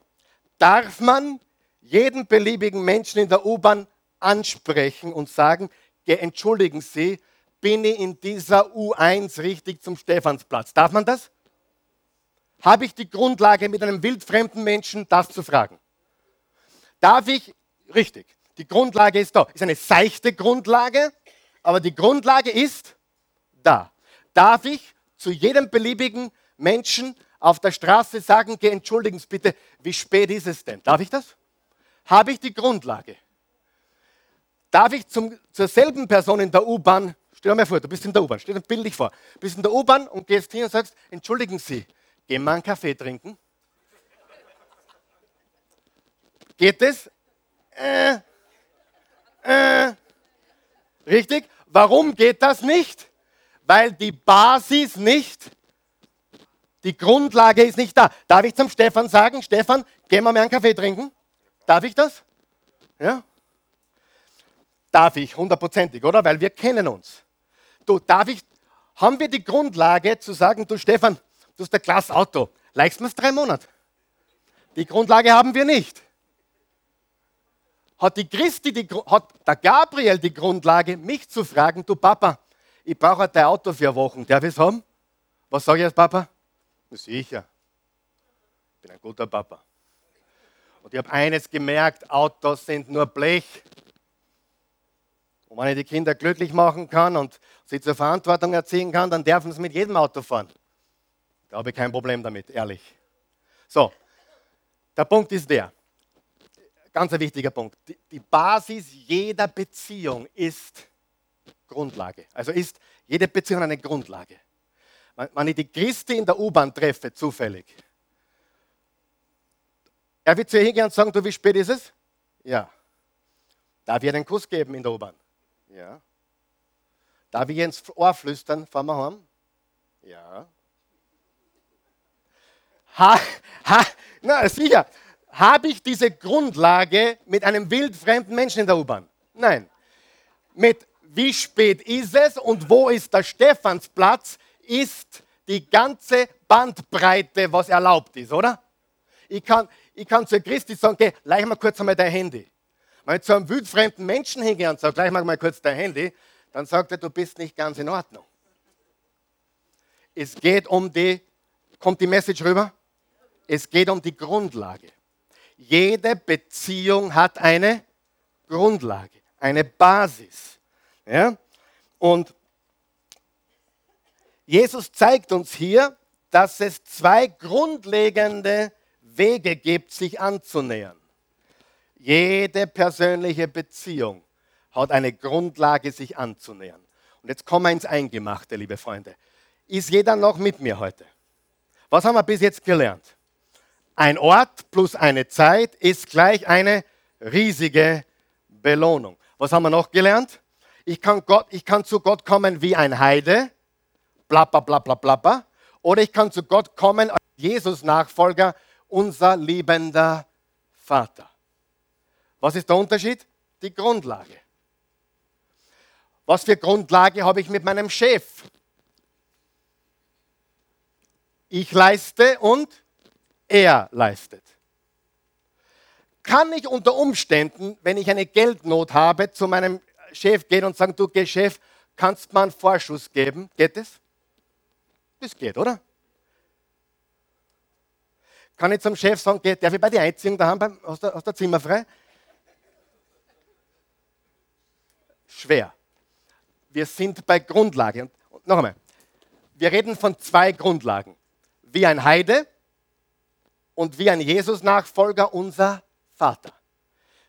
Speaker 1: darf man jeden beliebigen Menschen in der U-Bahn ansprechen und sagen, entschuldigen Sie, bin ich in dieser U1 richtig zum Stephansplatz? Darf man das? Habe ich die Grundlage, mit einem wildfremden Menschen das zu fragen. Darf ich, richtig, die Grundlage ist da. Ist eine seichte Grundlage, aber die Grundlage ist da. Darf ich zu jedem beliebigen Menschen auf der Straße sagen, geh, entschuldigen Sie bitte, wie spät ist es denn? Darf ich das? Habe ich die Grundlage? Darf ich zum, zur selben Person in der U-Bahn, stell dir mal vor, du bist in der U-Bahn, stell dir bildlich vor, bist in der U-Bahn und gehst hin und sagst, entschuldigen Sie, Gehen wir einen Kaffee trinken? Geht es? Äh, äh. Richtig? Warum geht das nicht? Weil die Basis nicht, die Grundlage ist nicht da. Darf ich zum Stefan sagen, Stefan, gehen wir mal einen Kaffee trinken? Darf ich das? Ja? Darf ich, hundertprozentig, oder? Weil wir kennen uns. Du, darf ich, haben wir die Grundlage zu sagen, du Stefan, du hast ein klasse Auto, leihst mir es drei Monate? Die Grundlage haben wir nicht. Hat, die Christi die, hat der Gabriel die Grundlage, mich zu fragen, du Papa, ich brauche dein Auto für Wochen, darf ich es haben? Was sage ich als Papa? Sicher. Ich bin ein guter Papa. Und ich habe eines gemerkt, Autos sind nur Blech. Und wenn ich die Kinder glücklich machen kann und sie zur Verantwortung erziehen kann, dann dürfen sie mit jedem Auto fahren. Da habe ich kein Problem damit, ehrlich. So, der Punkt ist der, ganz ein wichtiger Punkt. Die, Basis jeder Beziehung ist Grundlage. Also ist jede Beziehung eine Grundlage. Wenn ich die Christi in der U-Bahn treffe, zufällig, er wird zu ihr hingehen und sagen, du, wie spät ist es? Ja. Darf ich ihr einen Kuss geben in der U-Bahn? Ja. Darf ich ihr ins Ohr flüstern, fahren wir heim? Ja. Ha, ha, na sicher. Habe ich diese Grundlage mit einem wildfremden Menschen in der U-Bahn? Nein. Mit wie spät ist es und wo ist der Stephansplatz, ist die ganze Bandbreite, was erlaubt ist, oder? Ich kann, ich kann zu Christi sagen, geh, leih mal kurz einmal dein Handy. Wenn ich zu einem wildfremden Menschen hingehe und sage, leih mal kurz dein Handy, dann sagt er, du bist nicht ganz in Ordnung. Es geht um die, kommt die Message rüber? Es geht um die Grundlage. Jede Beziehung hat eine Grundlage, eine Basis. Ja? Und Jesus zeigt uns hier, dass es zwei grundlegende Wege gibt, sich anzunähern. Jede persönliche Beziehung hat eine Grundlage, sich anzunähern. Und jetzt kommen wir ins Eingemachte, liebe Freunde. Ist jeder noch mit mir heute? Was haben wir bis jetzt gelernt? Ein Ort plus eine Zeit ist gleich eine riesige Belohnung. Was haben wir noch gelernt? Ich kann, Gott, ich kann zu Gott kommen wie ein Heide, bla bla bla bla bla, oder ich kann zu Gott kommen als Jesus-Nachfolger unser liebender Vater. Was ist der Unterschied? Die Grundlage. Was für Grundlage habe ich mit meinem Chef? Ich leiste und er leistet. Kann ich unter Umständen, wenn ich eine Geldnot habe, zu meinem Chef gehen und sagen, du geh Chef, kannst du mir einen Vorschuss geben? Geht das? Das geht, oder? Kann ich zum Chef sagen, darf ich bei dir einziehen daheim, beim, hast, du, hast du Zimmer frei? Schwer. Wir sind bei Grundlage. Und, und noch einmal, wir reden von zwei Grundlagen. Wie ein Heide und wie ein Jesus-Nachfolger unser Vater.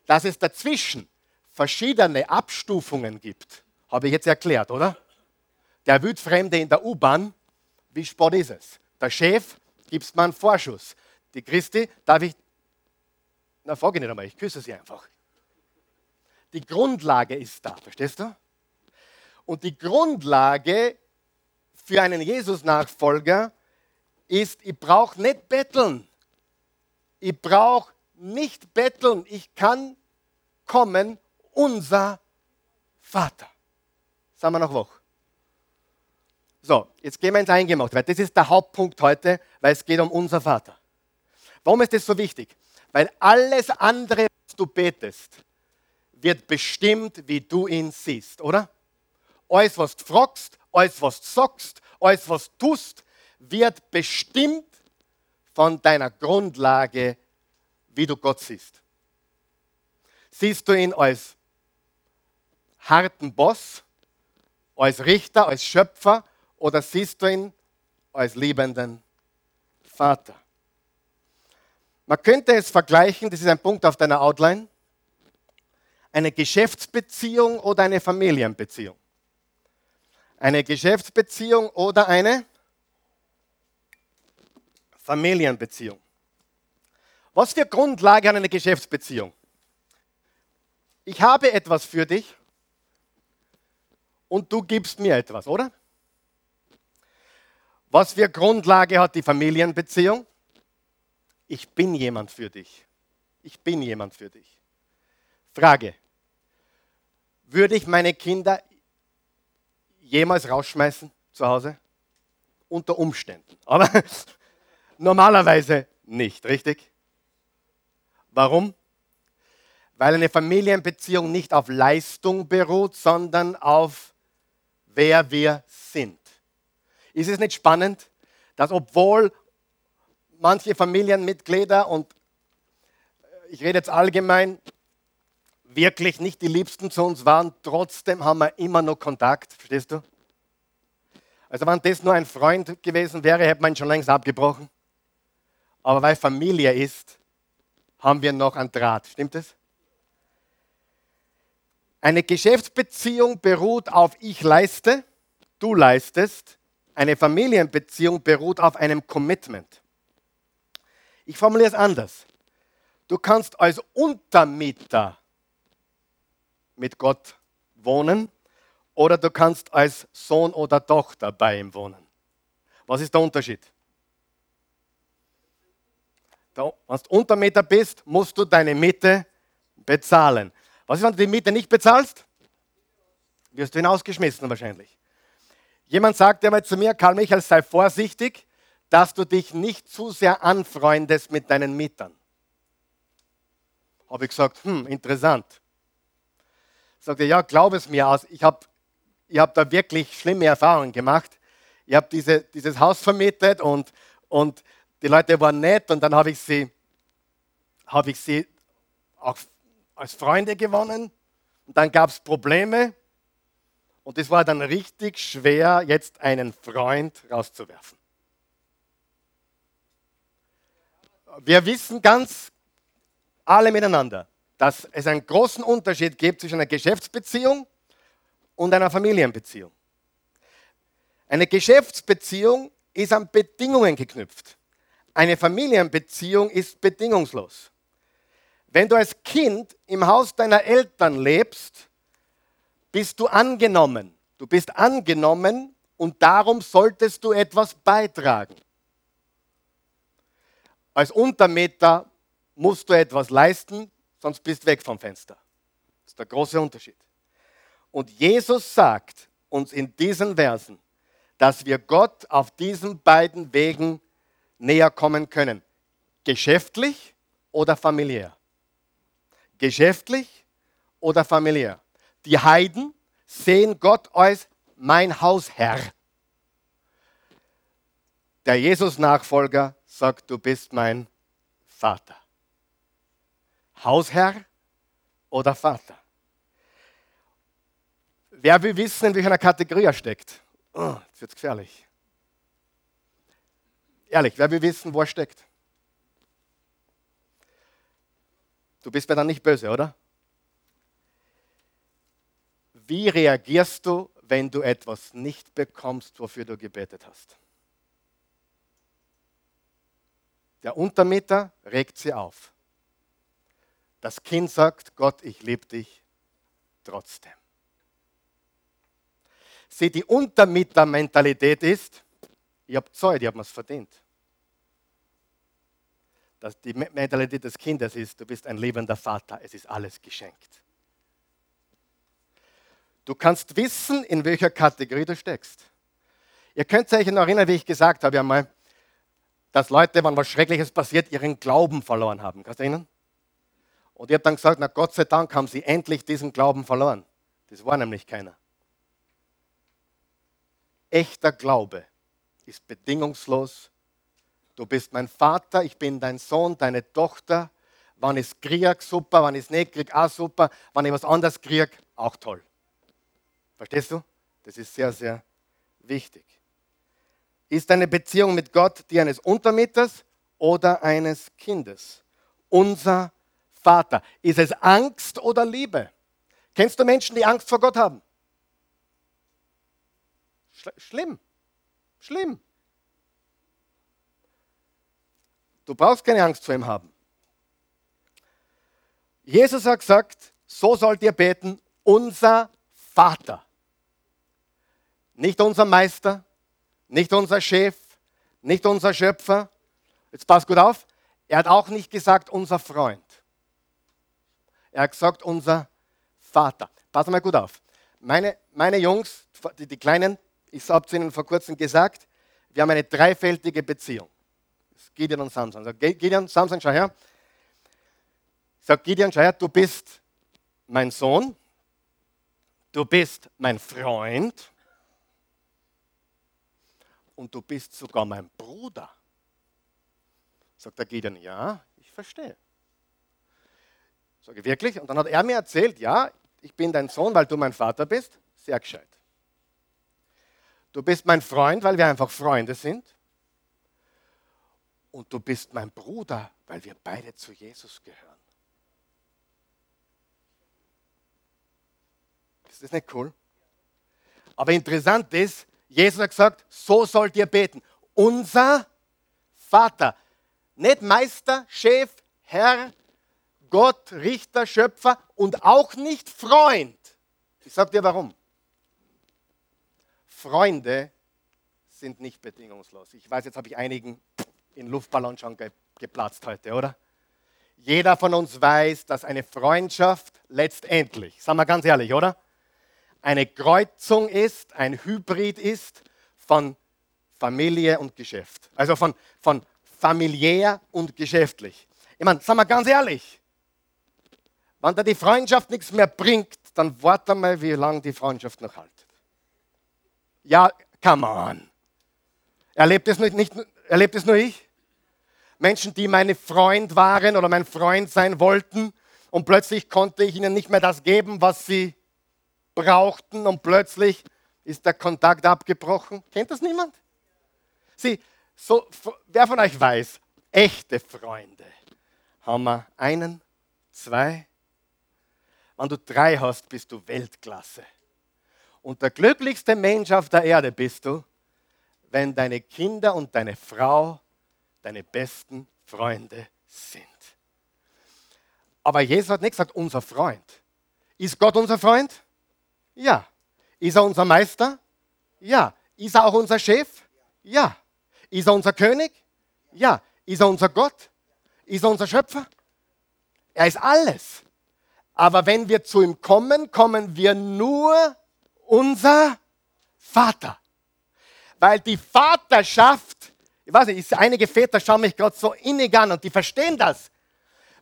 Speaker 1: Dass es dazwischen verschiedene Abstufungen gibt, habe ich jetzt erklärt, oder? Der Wildfremde in der U-Bahn, wie spät ist es? Der Chef gibt mir einen Vorschuss. Die Christi, darf ich, na frage ich nicht einmal, ich küsse sie einfach. Die Grundlage ist da, verstehst du? Und die Grundlage für einen Jesus-Nachfolger ist, ich brauche nicht betteln. Ich brauche nicht betteln. Ich kann kommen, unser Vater. Sagen wir noch wach. So, jetzt gehen wir ins Eingemacht, weil das ist der Hauptpunkt heute, weil es geht um unser Vater. Warum ist das so wichtig? Weil alles andere, was du betest, wird bestimmt, wie du ihn siehst, oder? Alles, was du fragst, alles, was du sagst, alles, was du tust, wird bestimmt von deiner Grundlage, wie du Gott siehst. Siehst du ihn als harten Boss, als Richter, als Schöpfer oder siehst du ihn als liebenden Vater? Man könnte es vergleichen, das ist ein Punkt auf deiner Outline, eine Geschäftsbeziehung oder eine Familienbeziehung. Eine Geschäftsbeziehung oder eine Familienbeziehung. Was für Grundlage hat eine Geschäftsbeziehung? Ich habe etwas für dich und du gibst mir etwas, oder? Was für Grundlage hat die Familienbeziehung? ich bin jemand für dich. Ich bin jemand für dich. Frage, würde ich meine Kinder jemals rausschmeißen zu Hause? Unter Umständen. Aber normalerweise nicht, richtig? Warum? Weil eine Familienbeziehung nicht auf Leistung beruht, sondern auf wer wir sind. Ist es nicht spannend, dass obwohl manche Familienmitglieder und ich rede jetzt allgemein, wirklich nicht die Liebsten zu uns waren, trotzdem haben wir immer noch Kontakt, verstehst du? Also wenn das nur ein Freund gewesen wäre, hätte man ihn schon längst abgebrochen. Aber weil Familie ist, haben wir noch einen Draht. Stimmt es? Eine Geschäftsbeziehung beruht auf ich leiste, du leistest. Eine Familienbeziehung beruht auf einem Commitment. Ich formuliere es anders. Du kannst als Untermieter mit Gott wohnen oder du kannst als Sohn oder Tochter bei ihm wohnen. Was ist der Unterschied? Wenn du Untermieter bist, musst du deine Miete bezahlen. Was ist, wenn du die Miete nicht bezahlst? Wirst du hinausgeschmissen wahrscheinlich. Jemand sagte einmal zu mir, Karl Michael, sei vorsichtig, dass du dich nicht zu sehr anfreundest mit deinen Mietern. Habe ich gesagt, hm, interessant. Sagte, ja, glaub es mir aus. Ich habe ich hab da wirklich schlimme Erfahrungen gemacht. Ich habe diese, dieses Haus vermietet und, und die Leute waren nett und dann habe ich sie, habe ich sie auch als Freunde gewonnen. Und dann gab es Probleme und es war dann richtig schwer, jetzt einen Freund rauszuwerfen. Wir wissen ganz alle miteinander, dass es einen großen Unterschied gibt zwischen einer Geschäftsbeziehung und einer Familienbeziehung. Eine Geschäftsbeziehung ist an Bedingungen geknüpft. Eine Familienbeziehung ist bedingungslos. Wenn du als Kind im Haus deiner Eltern lebst, bist du angenommen. Du bist angenommen und darum solltest du etwas beitragen. Als Untermeter musst du etwas leisten, sonst bist du weg vom Fenster. Das ist der große Unterschied. Und Jesus sagt uns in diesen Versen, dass wir Gott auf diesen beiden Wegen näher kommen können. Geschäftlich oder familiär. Geschäftlich oder familiär. Die Heiden sehen Gott als mein Hausherr. Der Jesus-Nachfolger sagt, du bist mein Vater. Hausherr oder Vater? Wer will wissen, in welcher Kategorie er steckt? Oh, jetzt wird es gefährlich. Ehrlich, wer will wissen, wo er steckt? Du bist mir dann nicht böse, oder? Wie reagierst du, wenn du etwas nicht bekommst, wofür du gebetet hast? Der Untermieter regt sie auf. Das Kind sagt, Gott, ich liebe dich trotzdem. Sieh, die Untermieter-Mentalität ist, ich habe Zeit, ich habe es verdient. Das, die Mentalität des Kindes ist, du bist ein lebender Vater, es ist alles geschenkt. Du kannst wissen, in welcher Kategorie du steckst. Ihr könnt euch noch erinnern, wie ich gesagt habe einmal, dass Leute, wenn was Schreckliches passiert, ihren Glauben verloren haben. Kannst du erinnern? Und ich habe dann gesagt, na Gott sei Dank haben sie endlich diesen Glauben verloren. Das war nämlich keiner. Echter Glaube ist bedingungslos. Du bist mein Vater, ich bin dein Sohn, deine Tochter. Wann ich krieg, super. Wann es nicht krieg, auch super. Wann ich was anderes krieg, auch toll. Verstehst du? Das ist sehr, sehr wichtig. Ist eine Beziehung mit Gott die eines Untermieters oder eines Kindes? Unser Vater. Ist es Angst oder Liebe? Kennst du Menschen, die Angst vor Gott haben? Schlimm. Schlimm. Du brauchst keine Angst vor ihm haben. Jesus hat gesagt, so sollt ihr beten, unser Vater. Nicht unser Meister, nicht unser Chef, nicht unser Schöpfer. Jetzt passt gut auf. Er hat auch nicht gesagt, unser Freund. Er hat gesagt, unser Vater. Pass mal gut auf. Meine, meine Jungs, die, die Kleinen, ich habe es Ihnen vor kurzem gesagt, wir haben eine dreifältige Beziehung. Gideon und Samson. Sag, Gideon, Samson, schau her. Sag Gideon, schau her, du bist mein Sohn, du bist mein Freund und du bist sogar mein Bruder. Sagt der Gideon, ja, ich verstehe. Sage ich wirklich? Und dann hat er mir erzählt, ja, ich bin dein Sohn, weil du mein Vater bist. Sehr gescheit. Du bist mein Freund, weil wir einfach Freunde sind. Und du bist mein Bruder, weil wir beide zu Jesus gehören. Ist das nicht cool? Aber interessant ist, Jesus hat gesagt, so sollt ihr beten. Unser Vater. Nicht Meister, Chef, Herr, Gott, Richter, Schöpfer und auch nicht Freund. Ich sage dir warum. Freunde sind nicht bedingungslos. Ich weiß, jetzt habe ich einigen in Luftballon schon ge geplatzt heute, oder? Jeder von uns weiß, dass eine Freundschaft letztendlich, sagen wir ganz ehrlich, oder? Eine Kreuzung ist, ein Hybrid ist von Familie und Geschäft. Also von, von familiär und geschäftlich. Ich meine, sagen wir ganz ehrlich, wenn da die Freundschaft nichts mehr bringt, dann warte mal, wie lange die Freundschaft noch haltet. Ja, come on. Erlebt es, nicht, nicht, erlebt es nur ich? Menschen, die meine Freund waren oder mein Freund sein wollten und plötzlich konnte ich ihnen nicht mehr das geben, was sie brauchten und plötzlich ist der Kontakt abgebrochen. Kennt das niemand? Sie, so, wer von euch weiß, echte Freunde haben wir einen, zwei, wenn du drei hast, bist du Weltklasse. Und der glücklichste Mensch auf der Erde bist du, wenn deine Kinder und deine Frau deine besten Freunde sind. Aber Jesus hat nicht gesagt, unser Freund. Ist Gott unser Freund? Ja. Ist er unser Meister? Ja. Ist er auch unser Chef? Ja. Ist er unser König? Ja. Ist er unser Gott? Ist er unser Schöpfer? Er ist alles. Aber wenn wir zu ihm kommen, kommen wir nur unser Vater. Weil die Vaterschaft, ich weiß nicht, einige Väter schauen mich gerade so innig an und die verstehen das.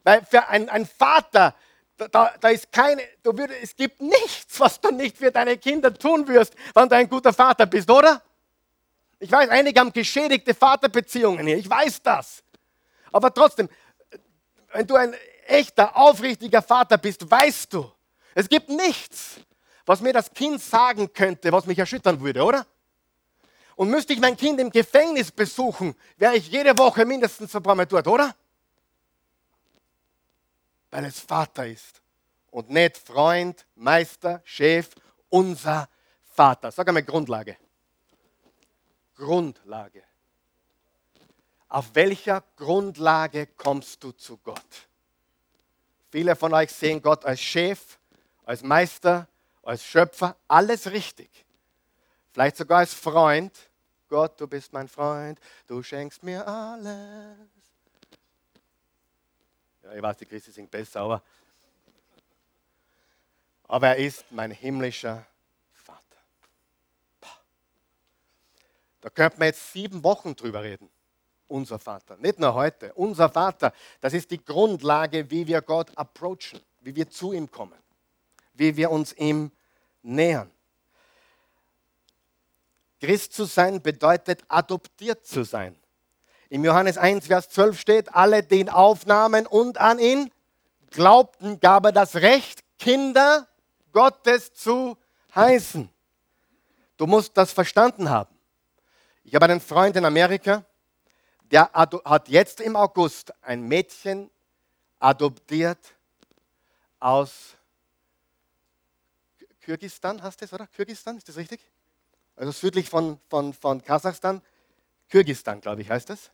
Speaker 1: Weil für einen Vater, da, da, ist keine, du würd, es gibt nichts, was du nicht für deine Kinder tun wirst, wenn du ein guter Vater bist, oder? Ich weiß, einige haben geschädigte Vaterbeziehungen hier, ich weiß das. Aber trotzdem, wenn du ein echter, aufrichtiger Vater bist, weißt du, es gibt nichts, was mir das Kind sagen könnte, was mich erschüttern würde, oder? Und müsste ich mein Kind im Gefängnis besuchen, wäre ich jede Woche mindestens ein paar Mal dort, oder? Weil es Vater ist und nicht Freund, Meister, Chef, unser Vater. Sag einmal Grundlage. Grundlage. Auf welcher Grundlage kommst du zu Gott? Viele von euch sehen Gott als Chef, als Meister, als Schöpfer, alles richtig. Vielleicht sogar als Freund. Gott, du bist mein Freund, du schenkst mir alles. Ja, ich weiß, die Christi singt besser, aber, aber er ist mein himmlischer Vater. Da könnte man jetzt sieben Wochen drüber reden unser Vater. Nicht nur heute, unser Vater. Das ist die Grundlage, wie wir Gott approachen, wie wir zu ihm kommen, wie wir uns ihm nähern. Christ zu sein bedeutet adoptiert zu sein. Im Johannes 1, Vers 12 steht, alle, die ihn aufnahmen und an ihn glaubten, gab er das Recht, Kinder Gottes zu heißen. Du musst das verstanden haben. Ich habe einen Freund in Amerika, der hat jetzt im August ein Mädchen adoptiert aus Kyrgyzstan, du es, oder? Kyrgyzstan, ist das richtig? Also südlich von, von, von Kasachstan. Kyrgyzstan, glaube ich, heißt es.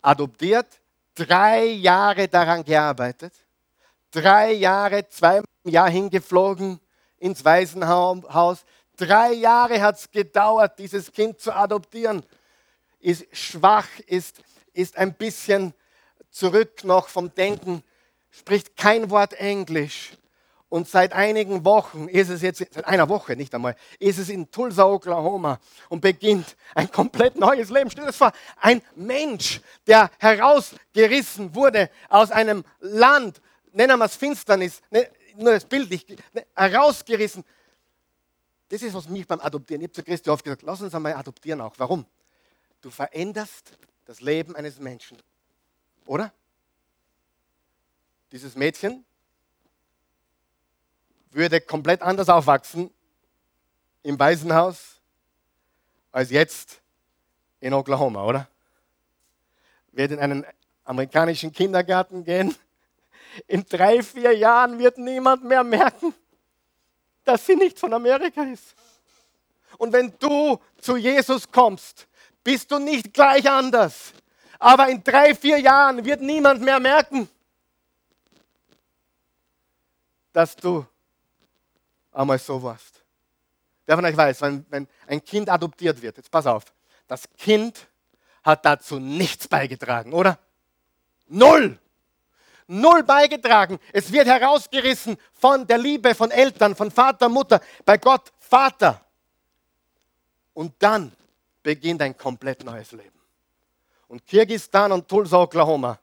Speaker 1: Adoptiert, drei Jahre daran gearbeitet, drei Jahre, zweimal im Jahr hingeflogen ins Waisenhaus. Drei Jahre hat es gedauert, dieses Kind zu adoptieren ist schwach, ist, ist ein bisschen zurück noch vom Denken, spricht kein Wort Englisch. Und seit einigen Wochen ist es jetzt, seit einer Woche nicht einmal, ist es in Tulsa, Oklahoma und beginnt ein komplett neues Leben. Stell dir das vor, ein Mensch, der herausgerissen wurde aus einem Land, nennen wir es Finsternis, ne, nur das Bild nicht, ne, herausgerissen. Das ist, was mich beim Adoptieren, ich habe zu Christi oft gesagt, lass uns einmal adoptieren auch. Warum? Du veränderst das Leben eines Menschen. Oder? Dieses Mädchen würde komplett anders aufwachsen im Waisenhaus als jetzt in Oklahoma, oder? Wird in einen amerikanischen Kindergarten gehen. In drei, vier Jahren wird niemand mehr merken, dass sie nicht von Amerika ist. Und wenn du zu Jesus kommst, bist du nicht gleich anders. Aber in drei, vier Jahren wird niemand mehr merken, dass du einmal so warst. Wer von euch weiß, wenn, wenn ein Kind adoptiert wird, jetzt pass auf, das Kind hat dazu nichts beigetragen, oder? Null! Null beigetragen. Es wird herausgerissen von der Liebe von Eltern, von Vater, Mutter, bei Gott Vater. Und dann beginnt ein komplett neues Leben. Und Kirgistan und Tulsa, Oklahoma.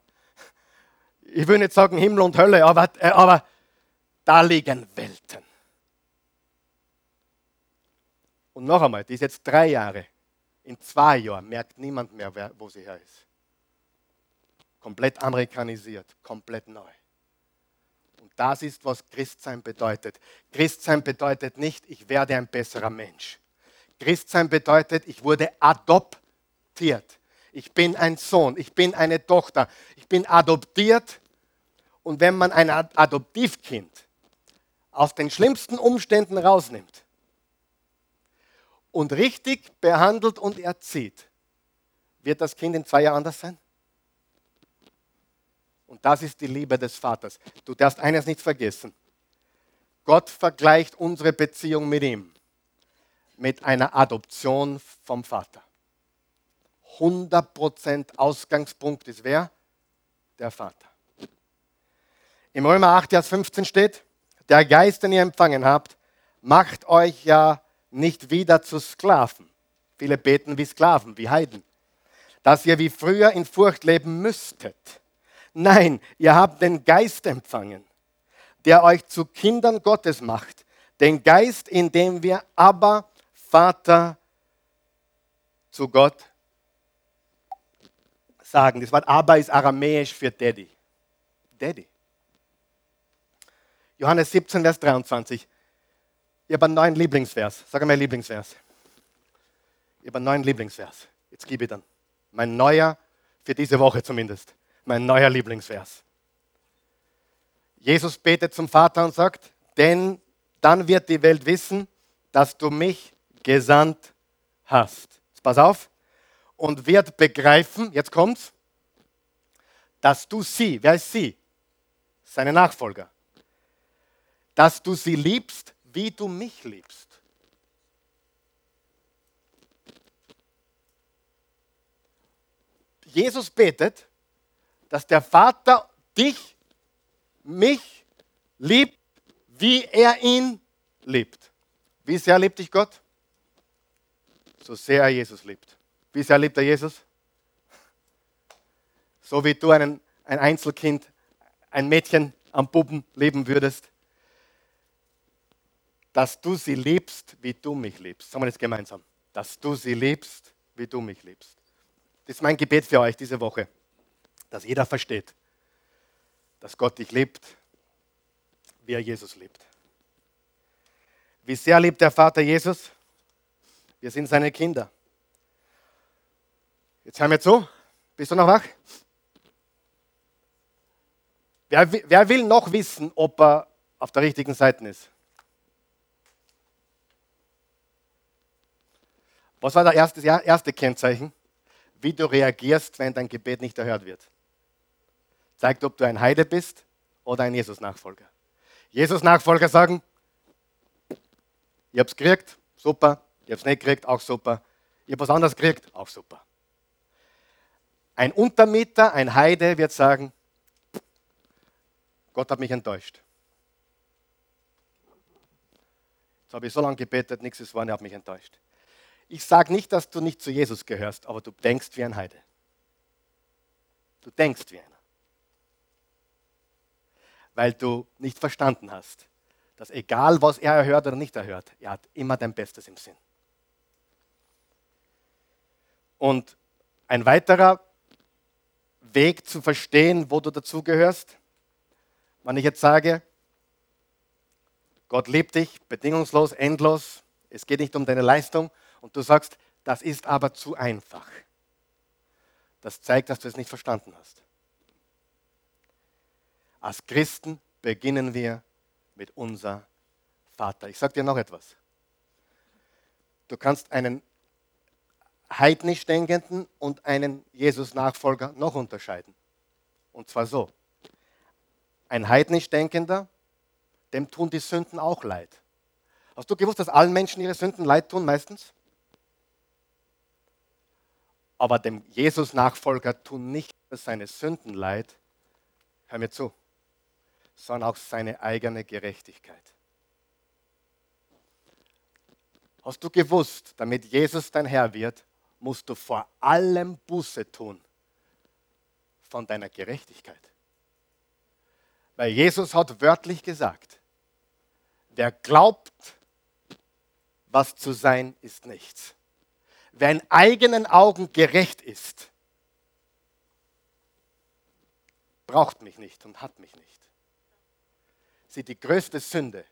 Speaker 1: Ich will nicht sagen Himmel und Hölle, aber, äh, aber da liegen Welten. Und noch einmal, die ist jetzt drei Jahre. In zwei Jahren merkt niemand mehr, wer, wo sie her ist. Komplett amerikanisiert, komplett neu. Und das ist, was Christsein bedeutet. Christsein bedeutet nicht, ich werde ein besserer Mensch. Christsein bedeutet, ich wurde adoptiert. Ich bin ein Sohn, ich bin eine Tochter, ich bin adoptiert. Und wenn man ein Adoptivkind aus den schlimmsten Umständen rausnimmt, und richtig behandelt und erzieht, wird das Kind in zwei Jahren anders sein? Und das ist die Liebe des Vaters. Du darfst eines nicht vergessen. Gott vergleicht unsere Beziehung mit ihm mit einer Adoption vom Vater. 100% Ausgangspunkt ist wer? Der Vater. Im Römer 8, Vers 15 steht, der Geist, den ihr empfangen habt, macht euch ja nicht wieder zu Sklaven. Viele beten wie Sklaven, wie Heiden. Dass ihr wie früher in Furcht leben müsstet. Nein, ihr habt den Geist empfangen, der euch zu Kindern Gottes macht. Den Geist, in dem wir aber Vater zu Gott sagen. Das Wort aber ist aramäisch für Daddy. Daddy. Johannes 17, Vers 23. Ich habe einen neuen Lieblingsvers. Sag mal Lieblingsvers. Ich habe einen neuen Lieblingsvers. Jetzt gebe ich dann. Mein neuer, für diese Woche zumindest, mein neuer Lieblingsvers. Jesus betet zum Vater und sagt, denn dann wird die Welt wissen, dass du mich gesandt hast. Jetzt pass auf. Und wird begreifen, jetzt kommt's, dass du sie, wer ist sie? Seine Nachfolger. Dass du sie liebst, wie du mich liebst. Jesus betet, dass der Vater dich, mich liebt, wie er ihn liebt. Wie sehr liebt dich Gott? So sehr er Jesus liebt. Wie sehr liebt er Jesus? So wie du einen, ein Einzelkind, ein Mädchen am Puppen leben würdest dass du sie liebst, wie du mich liebst. Sagen wir das gemeinsam. Dass du sie liebst, wie du mich liebst. Das ist mein Gebet für euch diese Woche, dass jeder versteht, dass Gott dich liebt, wie er Jesus liebt. Wie sehr liebt der Vater Jesus? Wir sind seine Kinder. Jetzt hör mir zu. Bist du noch wach? Wer, wer will noch wissen, ob er auf der richtigen Seite ist? Was war das erste Kennzeichen? Wie du reagierst, wenn dein Gebet nicht erhört wird. Zeigt, ob du ein Heide bist oder ein Jesus-Nachfolger. Jesus-Nachfolger sagen, ich hab's gekriegt, super. Ich hab's nicht gekriegt, auch super. Ich hab was anderes gekriegt, auch super. Ein Untermieter, ein Heide wird sagen, Gott hat mich enttäuscht. Jetzt habe ich so lange gebetet, nichts ist wahr, ich habe mich enttäuscht. Ich sage nicht, dass du nicht zu Jesus gehörst, aber du denkst wie ein Heide. Du denkst wie einer. Weil du nicht verstanden hast, dass egal was er erhört oder nicht erhört, er hat immer dein Bestes im Sinn. Und ein weiterer Weg zu verstehen, wo du dazugehörst, wenn ich jetzt sage, Gott liebt dich bedingungslos, endlos, es geht nicht um deine Leistung und du sagst, das ist aber zu einfach. Das zeigt, dass du es nicht verstanden hast. Als Christen beginnen wir mit unser Vater. Ich sage dir noch etwas. Du kannst einen heidnisch Denkenden und einen Jesus-Nachfolger noch unterscheiden. Und zwar so. Ein heidnisch Denkender, dem tun die Sünden auch leid. Hast du gewusst, dass allen Menschen ihre Sünden leid tun meistens? Aber dem Jesus-Nachfolger tun nicht seine Sünden leid, hör mir zu, sondern auch seine eigene Gerechtigkeit. Hast du gewusst, damit Jesus dein Herr wird, musst du vor allem Buße tun von deiner Gerechtigkeit. Weil Jesus hat wörtlich gesagt, wer glaubt, was zu sein ist nichts. Wer in eigenen Augen gerecht ist, braucht mich nicht und hat mich nicht. Sieh, die größte Sünde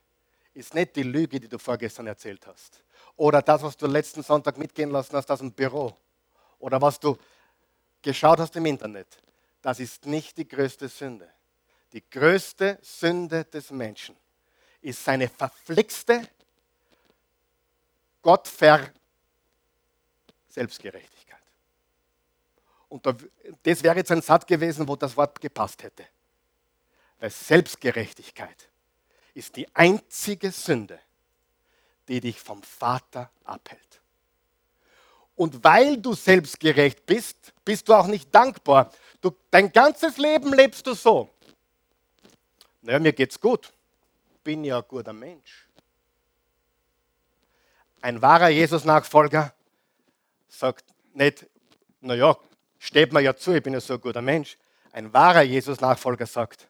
Speaker 1: ist nicht die Lüge, die du vorgestern erzählt hast. Oder das, was du letzten Sonntag mitgehen lassen hast aus dem Büro. Oder was du geschaut hast im Internet. Das ist nicht die größte Sünde. Die größte Sünde des Menschen ist seine verflixte, Gottver Selbstgerechtigkeit. Und das wäre jetzt ein Satz gewesen, wo das Wort gepasst hätte. Weil Selbstgerechtigkeit ist die einzige Sünde, die dich vom Vater abhält. Und weil du selbstgerecht bist, bist du auch nicht dankbar. Du, dein ganzes Leben lebst du so. Naja, mir geht's gut. Bin ja ein guter Mensch. Ein wahrer Jesus-Nachfolger sagt nicht, naja, steht mir ja zu, ich bin ja so ein guter Mensch. Ein wahrer Jesus-Nachfolger sagt,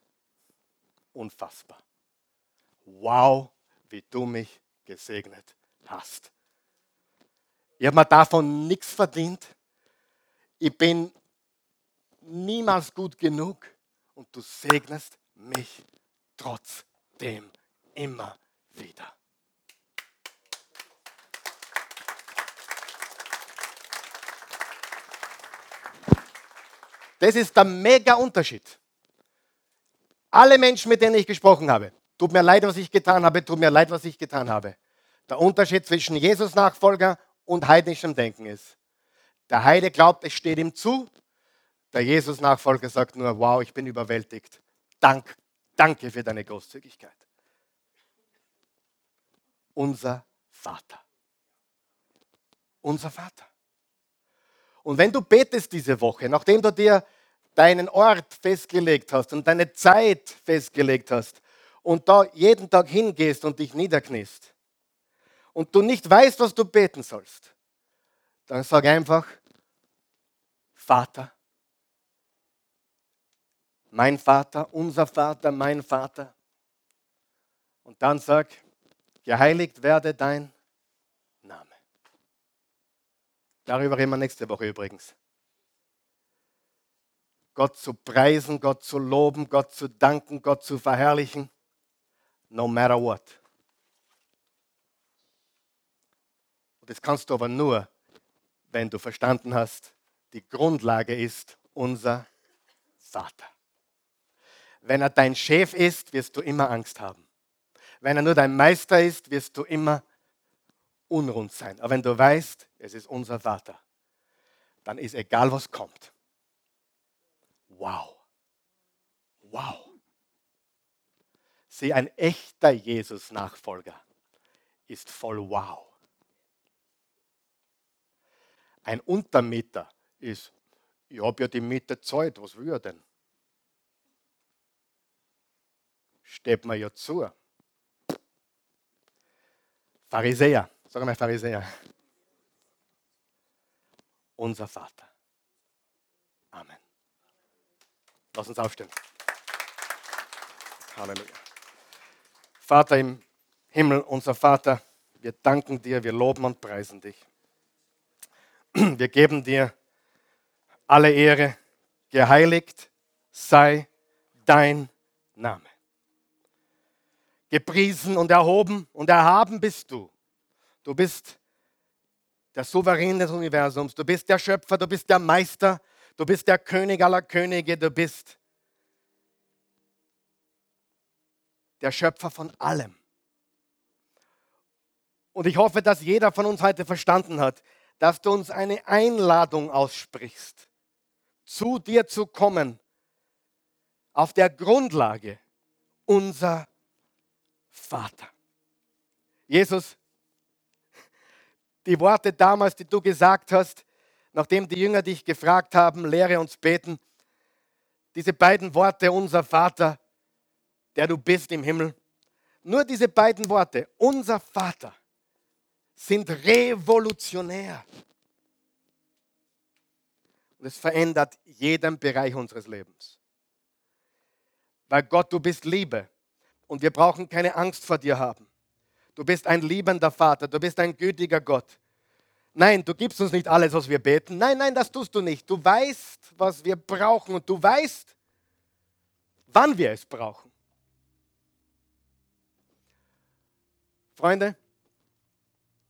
Speaker 1: unfassbar. Wow, wie du mich gesegnet hast. Ich habe mir davon nichts verdient. Ich bin niemals gut genug und du segnest mich trotzdem immer wieder. Das ist der mega Unterschied. Alle Menschen, mit denen ich gesprochen habe, tut mir leid, was ich getan habe, tut mir leid, was ich getan habe. Der Unterschied zwischen Jesus-Nachfolger und heidnischem Denken ist, der Heide glaubt, es steht ihm zu, der Jesus-Nachfolger sagt nur, wow, ich bin überwältigt. Dank, danke für deine Großzügigkeit. Unser Vater. Unser Vater. Und wenn du betest diese Woche, nachdem du dir deinen Ort festgelegt hast und deine Zeit festgelegt hast und da jeden Tag hingehst und dich niederkniest und du nicht weißt, was du beten sollst, dann sag einfach, Vater, mein Vater, unser Vater, mein Vater. Und dann sag, geheiligt werde dein Darüber reden wir nächste Woche übrigens. Gott zu preisen, Gott zu loben, Gott zu danken, Gott zu verherrlichen, no matter what. Und das kannst du aber nur, wenn du verstanden hast, die Grundlage ist unser Vater. Wenn er dein Chef ist, wirst du immer Angst haben. Wenn er nur dein Meister ist, wirst du immer unrund sein. Aber wenn du weißt, es ist unser Vater, dann ist egal, was kommt. Wow. Wow. Sieh, ein echter Jesus-Nachfolger ist voll Wow. Ein Untermieter ist, ich habe ja die Miete Zeit, was will er denn? Steht mir ja zu. Pharisäer, sag mal Pharisäer. Unser Vater. Amen. Lass uns aufstehen. Halleluja. Vater im Himmel, unser Vater, wir danken dir, wir loben und preisen dich. Wir geben dir alle Ehre, geheiligt sei dein Name. Gepriesen und erhoben und erhaben bist du. Du bist der Souverän des Universums, du bist der Schöpfer, du bist der Meister, du bist der König aller Könige, du bist der Schöpfer von allem. Und ich hoffe, dass jeder von uns heute verstanden hat, dass du uns eine Einladung aussprichst, zu dir zu kommen, auf der Grundlage unser Vater. Jesus, die Worte damals, die du gesagt hast, nachdem die Jünger dich gefragt haben, lehre uns beten, diese beiden Worte, unser Vater, der du bist im Himmel, nur diese beiden Worte, unser Vater, sind revolutionär. Und es verändert jeden Bereich unseres Lebens. Weil Gott, du bist Liebe. Und wir brauchen keine Angst vor dir haben. Du bist ein liebender Vater, du bist ein gütiger Gott. Nein, du gibst uns nicht alles, was wir beten. Nein, nein, das tust du nicht. Du weißt, was wir brauchen und du weißt, wann wir es brauchen. Freunde,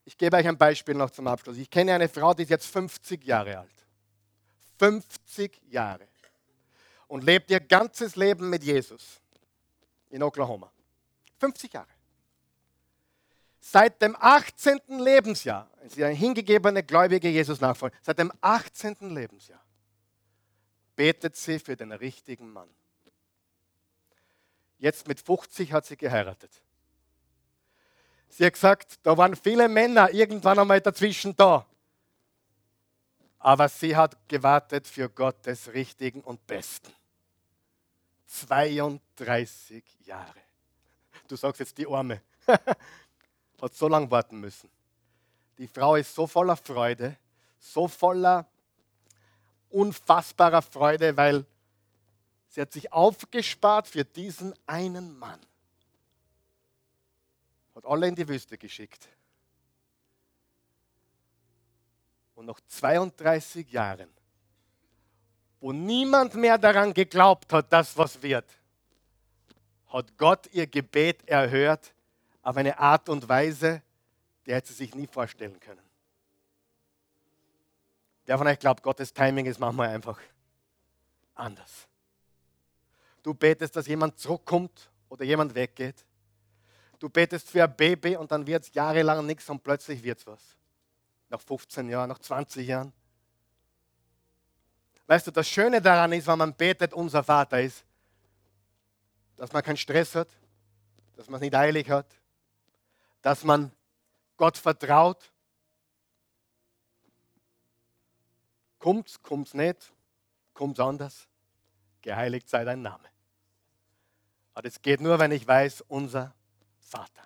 Speaker 1: ich gebe euch ein Beispiel noch zum Abschluss. Ich kenne eine Frau, die ist jetzt 50 Jahre alt. 50 Jahre. Und lebt ihr ganzes Leben mit Jesus in Oklahoma. 50 Jahre. Seit dem 18. Lebensjahr, sie ist eine hingegebene, gläubige Jesus-Nachfolger, seit dem 18. Lebensjahr betet sie für den richtigen Mann. Jetzt mit 50 hat sie geheiratet. Sie hat gesagt, da waren viele Männer irgendwann einmal dazwischen da. Aber sie hat gewartet für Gottes Richtigen und Besten. 32 Jahre. Du sagst jetzt die Arme. *laughs* hat so lange warten müssen. Die Frau ist so voller Freude, so voller unfassbarer Freude, weil sie hat sich aufgespart für diesen einen Mann hat alle in die Wüste geschickt. Und nach 32 Jahren, wo niemand mehr daran geglaubt hat, dass was wird, hat Gott ihr Gebet erhört auf eine Art und Weise, die hätte sie sich nie vorstellen können. Wer von euch glaubt, Gottes Timing ist manchmal einfach anders. Du betest, dass jemand zurückkommt oder jemand weggeht. Du betest für ein Baby und dann wird es jahrelang nichts und plötzlich wird es was. Nach 15 Jahren, nach 20 Jahren. Weißt du, das Schöne daran ist, wenn man betet, unser Vater ist, dass man keinen Stress hat, dass man es nicht eilig hat, dass man Gott vertraut. Kommt's, kommt's nicht, kommt's anders. Geheiligt sei dein Name. Aber das geht nur, wenn ich weiß, unser Vater.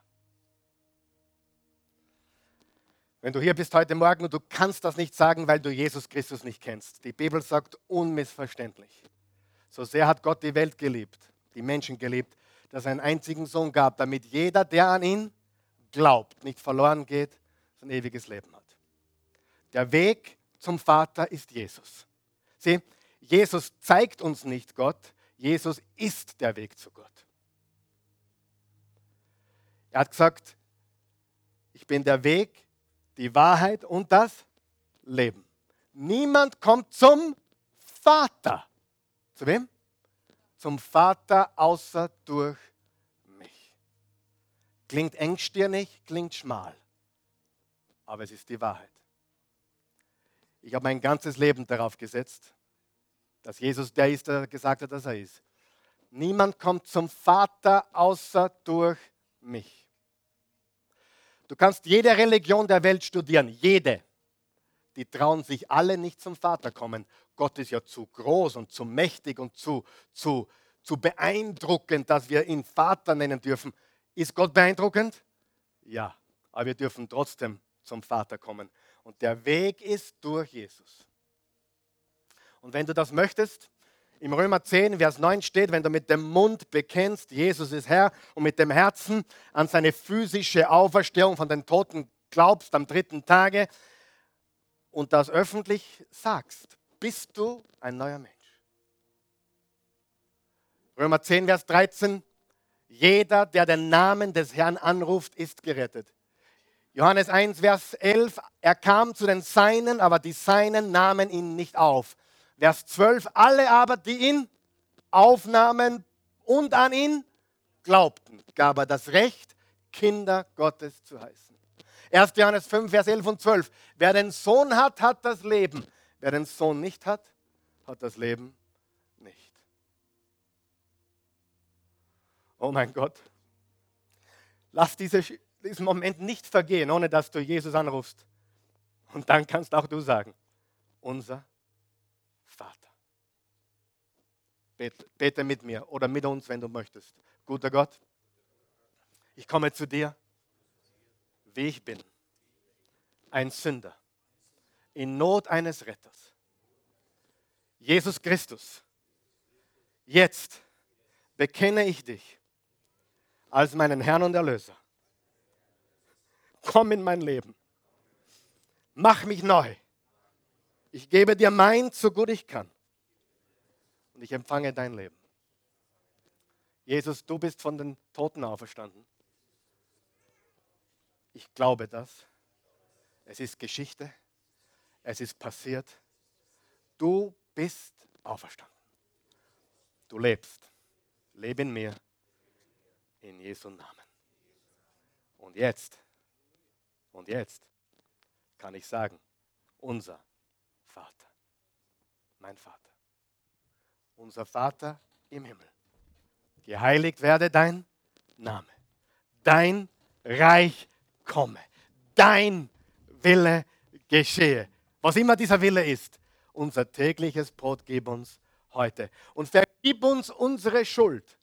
Speaker 1: Wenn du hier bist heute Morgen und du kannst das nicht sagen, weil du Jesus Christus nicht kennst. Die Bibel sagt unmissverständlich. So sehr hat Gott die Welt geliebt, die Menschen geliebt, dass er einen einzigen Sohn gab, damit jeder, der an ihn glaubt, nicht verloren geht, sein ewiges Leben hat. Der Weg zum Vater ist Jesus. Sieh, Jesus zeigt uns nicht Gott, Jesus ist der Weg zu Gott. Er hat gesagt, ich bin der Weg, die Wahrheit und das Leben. Niemand kommt zum Vater. Zu wem? Zum Vater außer durch mich. Klingt engstirnig, klingt schmal, aber es ist die Wahrheit. Ich habe mein ganzes Leben darauf gesetzt, dass Jesus der ist, der gesagt hat, dass er ist. Niemand kommt zum Vater außer durch mich. Du kannst jede Religion der Welt studieren, jede. Die trauen sich alle nicht zum Vater kommen. Gott ist ja zu groß und zu mächtig und zu, zu, zu beeindruckend, dass wir ihn Vater nennen dürfen. Ist Gott beeindruckend? Ja, aber wir dürfen trotzdem zum Vater kommen. Und der Weg ist durch Jesus. Und wenn du das möchtest, im Römer 10, Vers 9 steht, wenn du mit dem Mund bekennst, Jesus ist Herr, und mit dem Herzen an seine physische Auferstehung von den Toten glaubst am dritten Tage und das öffentlich sagst, bist du ein neuer Mensch. Römer 10, Vers 13, jeder, der den Namen des Herrn anruft, ist gerettet. Johannes 1, Vers 11, er kam zu den Seinen, aber die Seinen nahmen ihn nicht auf. Vers 12, alle aber, die ihn aufnahmen und an ihn glaubten, gab er das Recht, Kinder Gottes zu heißen. 1. Johannes 5, Vers 11 und 12, wer den Sohn hat, hat das Leben. Wer den Sohn nicht hat, hat das Leben nicht. Oh mein Gott, lass diese, diesen Moment nicht vergehen, ohne dass du Jesus anrufst. Und dann kannst auch du sagen, unser Vater. Bete, bete mit mir oder mit uns, wenn du möchtest. Guter Gott, ich komme zu dir, wie ich bin. Ein Sünder in Not eines Retters. Jesus Christus, jetzt bekenne ich dich als meinen Herrn und Erlöser. Komm in mein Leben. Mach mich neu. Ich gebe dir mein, so gut ich kann. Und ich empfange dein Leben. Jesus, du bist von den Toten auferstanden. Ich glaube das. Es ist Geschichte. Es ist passiert. Du bist auferstanden. Du lebst. Lebe in mir. In Jesu Namen. Und jetzt, und jetzt kann ich sagen, unser Vater, mein Vater, unser Vater im Himmel. Geheiligt werde dein Name, dein Reich komme, dein Wille geschehe. Was immer dieser Wille ist, unser tägliches Brot gib uns heute. Und vergib uns unsere Schuld,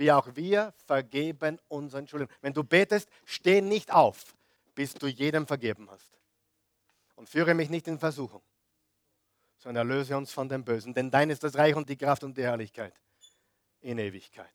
Speaker 1: wie auch wir vergeben unseren Schulden. Wenn du betest, steh nicht auf, bis du jedem vergeben hast und führe mich nicht in Versuchung, sondern erlöse uns von dem Bösen. Denn dein ist das Reich und die Kraft und die Herrlichkeit in Ewigkeit.